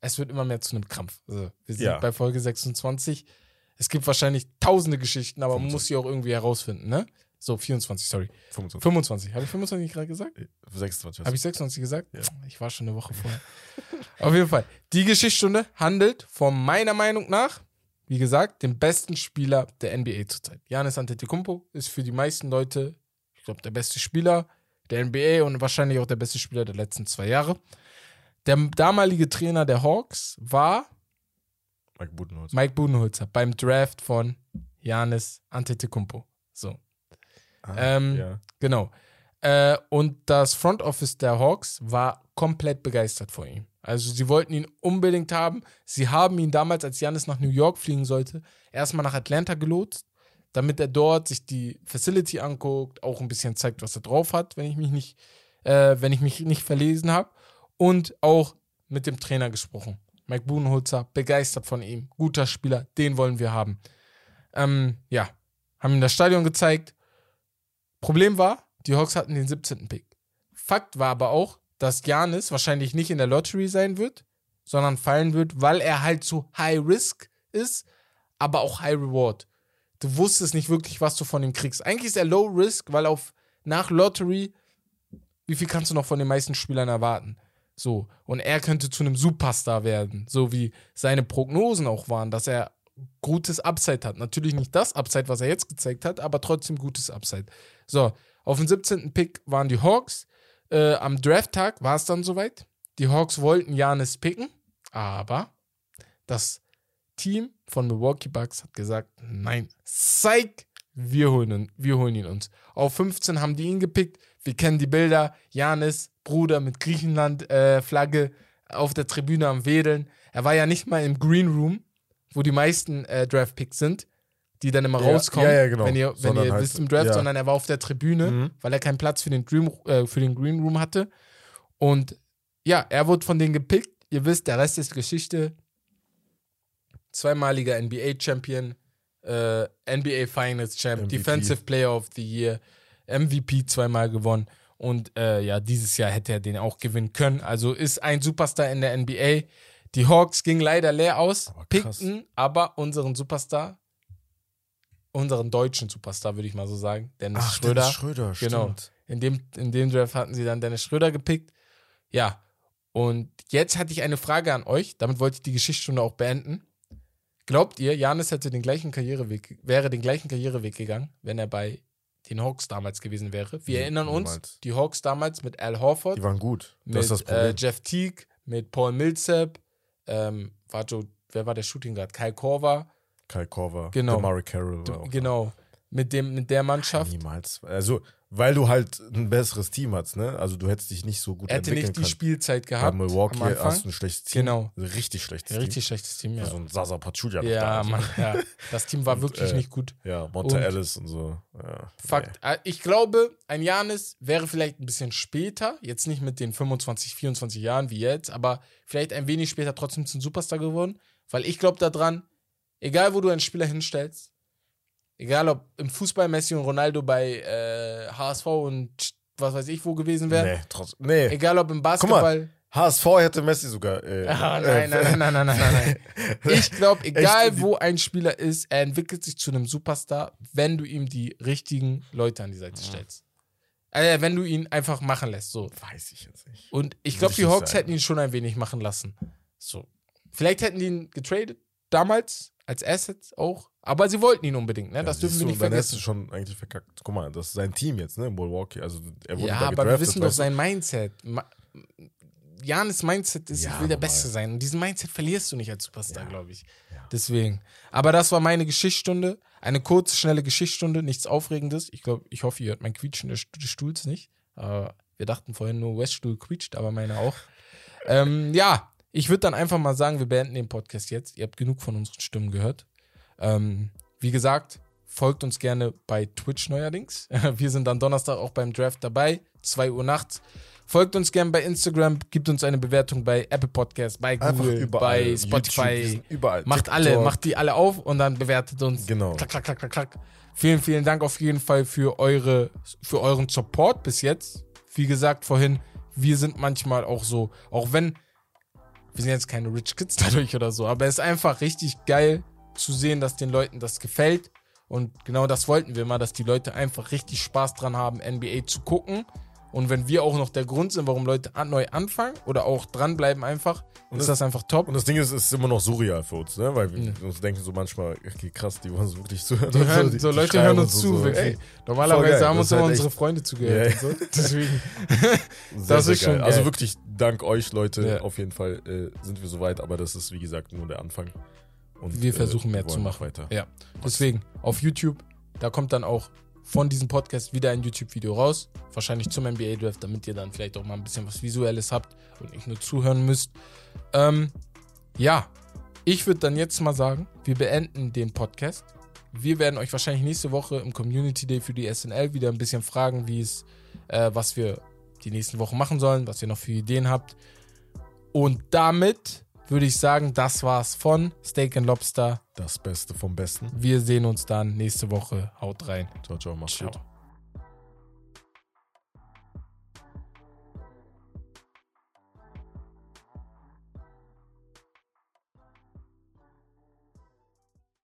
es wird immer mehr zu einem Krampf. Also, wir sind Ja. bei Folge 26. Es gibt wahrscheinlich tausende Geschichten, aber man 25. muss sie auch irgendwie herausfinden, ne? So, 24, sorry. 25. 25. Habe ich 25 gerade gesagt? 26. Habe ich 26 gesagt? Ja. Ich war schon eine Woche vorher. Auf jeden Fall. Die Geschichtsstunde handelt von meiner Meinung nach, wie gesagt, dem besten Spieler der NBA zurzeit. Giannis Antetokounmpo ist für die meisten Leute, ich glaube, der beste Spieler der NBA und wahrscheinlich auch der beste Spieler der letzten zwei Jahre. Der damalige Trainer der Hawks war Mike Budenholz. Mike Budenholzer beim Draft von Giannis Antetokounmpo. So. Ah, ähm, ja. Genau. Äh, und das Front Office der Hawks war komplett begeistert von ihm. Also sie wollten ihn unbedingt haben. Sie haben ihn damals, als Janis nach New York fliegen sollte, erstmal nach Atlanta gelotst, damit er dort sich die Facility anguckt, auch ein bisschen zeigt, was er drauf hat, wenn ich mich nicht, äh, wenn ich mich nicht verlesen habe. Und auch mit dem Trainer gesprochen. Mike Budenholzer, begeistert von ihm, guter Spieler, den wollen wir haben. Ähm, ja, haben ihm das Stadion gezeigt. Problem war, die Hawks hatten den 17. Pick. Fakt war aber auch, dass Giannis wahrscheinlich nicht in der Lottery sein wird, sondern fallen wird, weil er halt so High Risk ist, aber auch High Reward. Du wusstest nicht wirklich, was du von ihm kriegst. Eigentlich ist er Low Risk, weil auf nach Lottery, wie viel kannst du noch von den meisten Spielern erwarten? So. Und er könnte zu einem Superstar werden, so wie seine Prognosen auch waren, dass er gutes Upside hat. Natürlich nicht das Upside, was er jetzt gezeigt hat, aber trotzdem gutes Upside. So, auf dem 17. Pick waren die Hawks. Äh, am Drafttag war es dann soweit. Die Hawks wollten Janis picken, aber das Team von Milwaukee Bucks hat gesagt, nein, Psych, wir holen, ihn- wir holen ihn uns. Auf 15 haben die ihn gepickt. Wir kennen die Bilder. Janis, Bruder mit Griechenland-Flagge auf der Tribüne am Wedeln. Er war ja nicht mal im Green Room, wo die meisten äh, Draft-Picks sind, die dann immer Ja, rauskommen, ja, ja, genau. wenn ihr, wenn ihr halt, wisst im Draft, sondern er war auf der Tribüne, Mhm. weil er keinen Platz für den, Dream, äh, für den Green Room hatte. Und ja, er wurde von denen gepickt. Ihr wisst, der Rest ist Geschichte. Zweimaliger NBA-Champion, äh, NBA Finals Champ, MVP. Defensive Player of the Year, MVP zweimal gewonnen. Und äh, ja, dieses Jahr hätte er den auch gewinnen können. Also ist ein Superstar in der NBA. Die Hawks gingen leider leer aus, Aber pickten aber unseren Superstar, unseren deutschen Superstar, würde ich mal so sagen, Dennis Ach, Schröder. Dennis Schröder, Genau. stimmt. In dem, in dem Draft hatten sie dann Dennis Schröder gepickt. Ja. Und jetzt hatte ich eine Frage an euch. Damit wollte ich die Geschichtsstunde auch beenden. Glaubt ihr, Janis hätte den gleichen Karriereweg, wäre den gleichen Karriereweg gegangen, wenn er bei den Hawks damals gewesen wäre? Wir Nee, erinnern uns, niemals. die Hawks damals mit Al Horford, Die waren gut. mit Das ist das äh. Jeff Teague, mit Paul Millsap, ähm, war Joe, wer war der Shooting Guard? Kyle Korver, Kai Korver, genau. Murray Carroll. du, genau, mit, dem, mit der. Mannschaft. Niemals. Also, weil du halt ein besseres Team hast, ne? Also, du hättest dich nicht so gut Er hätte entwickeln nicht die können. Spielzeit Bei gehabt. Milwaukee am Anfang. hast du ein schlechtes Team. Genau. Ein richtig schlechtes Team. richtig schlechtes Team, ja. So ein Sasa Pachulia. Ja, also. Mann, ja. Das Team war Und, wirklich äh, nicht gut. Ja, Monte Und- Ellis und so. Ja, Fakt. Äh, Ich glaube, ein Janis wäre vielleicht ein bisschen später, jetzt nicht mit den 25, 24 Jahren wie jetzt, aber vielleicht ein wenig später trotzdem zum Superstar geworden, weil ich glaube daran, egal wo du einen Spieler hinstellst, egal ob im Fußball Messi und Ronaldo bei äh, HSV und was weiß ich wo gewesen wären, nee trotzdem. Nee. egal ob im mal, Basketball. HSV hätte Messi sogar. Äh, Ah, äh, nein, nein, nein, nein, nein, nein, nein. Ich glaube, egal Echt? wo ein Spieler ist, er entwickelt sich zu einem Superstar, wenn du ihm die richtigen Leute an die Seite stellst. Äh, wenn du ihn einfach machen lässt. So. Weiß ich jetzt nicht. Und ich glaube, die Hawks sagen. hätten ihn schon ein wenig machen lassen. So. Vielleicht hätten die ihn getradet, damals, als Asset auch. Aber sie wollten ihn unbedingt, ne? Das Ja, dürfen siehst wir nicht Dann hättest du vergessen. schon eigentlich verkackt. Guck mal, das ist sein Team jetzt, ne? Milwaukee. Also, er wurde Ja, da aber wir wissen doch sein Mindset. Ma Janis Mindset ist, Ja, ich will der normal. Beste sein. Und diesen Mindset verlierst du nicht als Superstar, Ja. glaube ich. Ja. Deswegen. Aber das war meine Geschichtsstunde. Eine kurze, schnelle Geschichtsstunde, nichts Aufregendes. Ich glaube, ich hoffe, ihr hört mein Quietschen des des Stuhls nicht. Äh, wir dachten vorhin nur, Weststuhl quietscht, aber meine auch. ähm, ja, ich würde dann einfach mal sagen, wir beenden den Podcast jetzt. Ihr habt genug von unseren Stimmen gehört. Ähm, wie gesagt, folgt uns gerne bei Twitch neuerdings. Wir sind dann Donnerstag auch beim Draft dabei, 2 Uhr nachts. Folgt uns gerne bei Instagram, gibt uns eine Bewertung bei Apple Podcast, bei Google, überall. bei YouTube, Spotify. sind überall. Macht TikTok. alle, macht die alle auf und dann bewertet uns. Genau. Klack, klack, klack, klack, klack. Vielen, vielen Dank auf jeden Fall für eure, für euren Support bis jetzt. Wie gesagt vorhin, wir sind manchmal auch so, auch wenn wir sind jetzt keine Rich Kids dadurch oder so, aber es ist einfach richtig geil, zu sehen, dass den Leuten das gefällt. Und genau das wollten wir mal, dass die Leute einfach richtig Spaß dran haben, NBA zu gucken. Und wenn wir auch noch der Grund sind, warum Leute an, neu anfangen oder auch dranbleiben einfach, Und ist das- das einfach top. Und das Ding ist, es ist immer noch surreal für uns, ne? Weil wir Ja. uns denken so manchmal, okay, krass, die wollen so wirklich zuhören. Die hören, die- so die Leute hören uns so, zu, so, wirklich. ey, Normalerweise geil. haben uns immer halt unsere Freunde zugehört. Und so. Deswegen. Sehr, Das ist schon geil. Also wirklich dank euch, Leute. Ja. Auf jeden Fall äh, sind wir soweit, aber das ist, wie gesagt, nur der Anfang. Und, Wir versuchen mehr wir zu machen. Weiter. Ja, deswegen auf YouTube, da kommt dann auch von diesem Podcast wieder ein YouTube-Video raus. Wahrscheinlich zum NBA Draft, damit ihr dann vielleicht auch mal ein bisschen was Visuelles habt und nicht nur zuhören müsst. Ähm, ja, ich würde dann jetzt mal sagen, wir beenden den Podcast. Wir werden euch wahrscheinlich nächste Woche im Community Day für die SNL wieder ein bisschen fragen, wie es, äh, was wir die nächsten Wochen machen sollen, was ihr noch für Ideen habt. Und damit würde ich sagen, das war's von Steak and Lobster. Das Beste vom Besten. Wir sehen uns dann nächste Woche. Haut rein. Ciao, ciao, mach's Ciao. gut.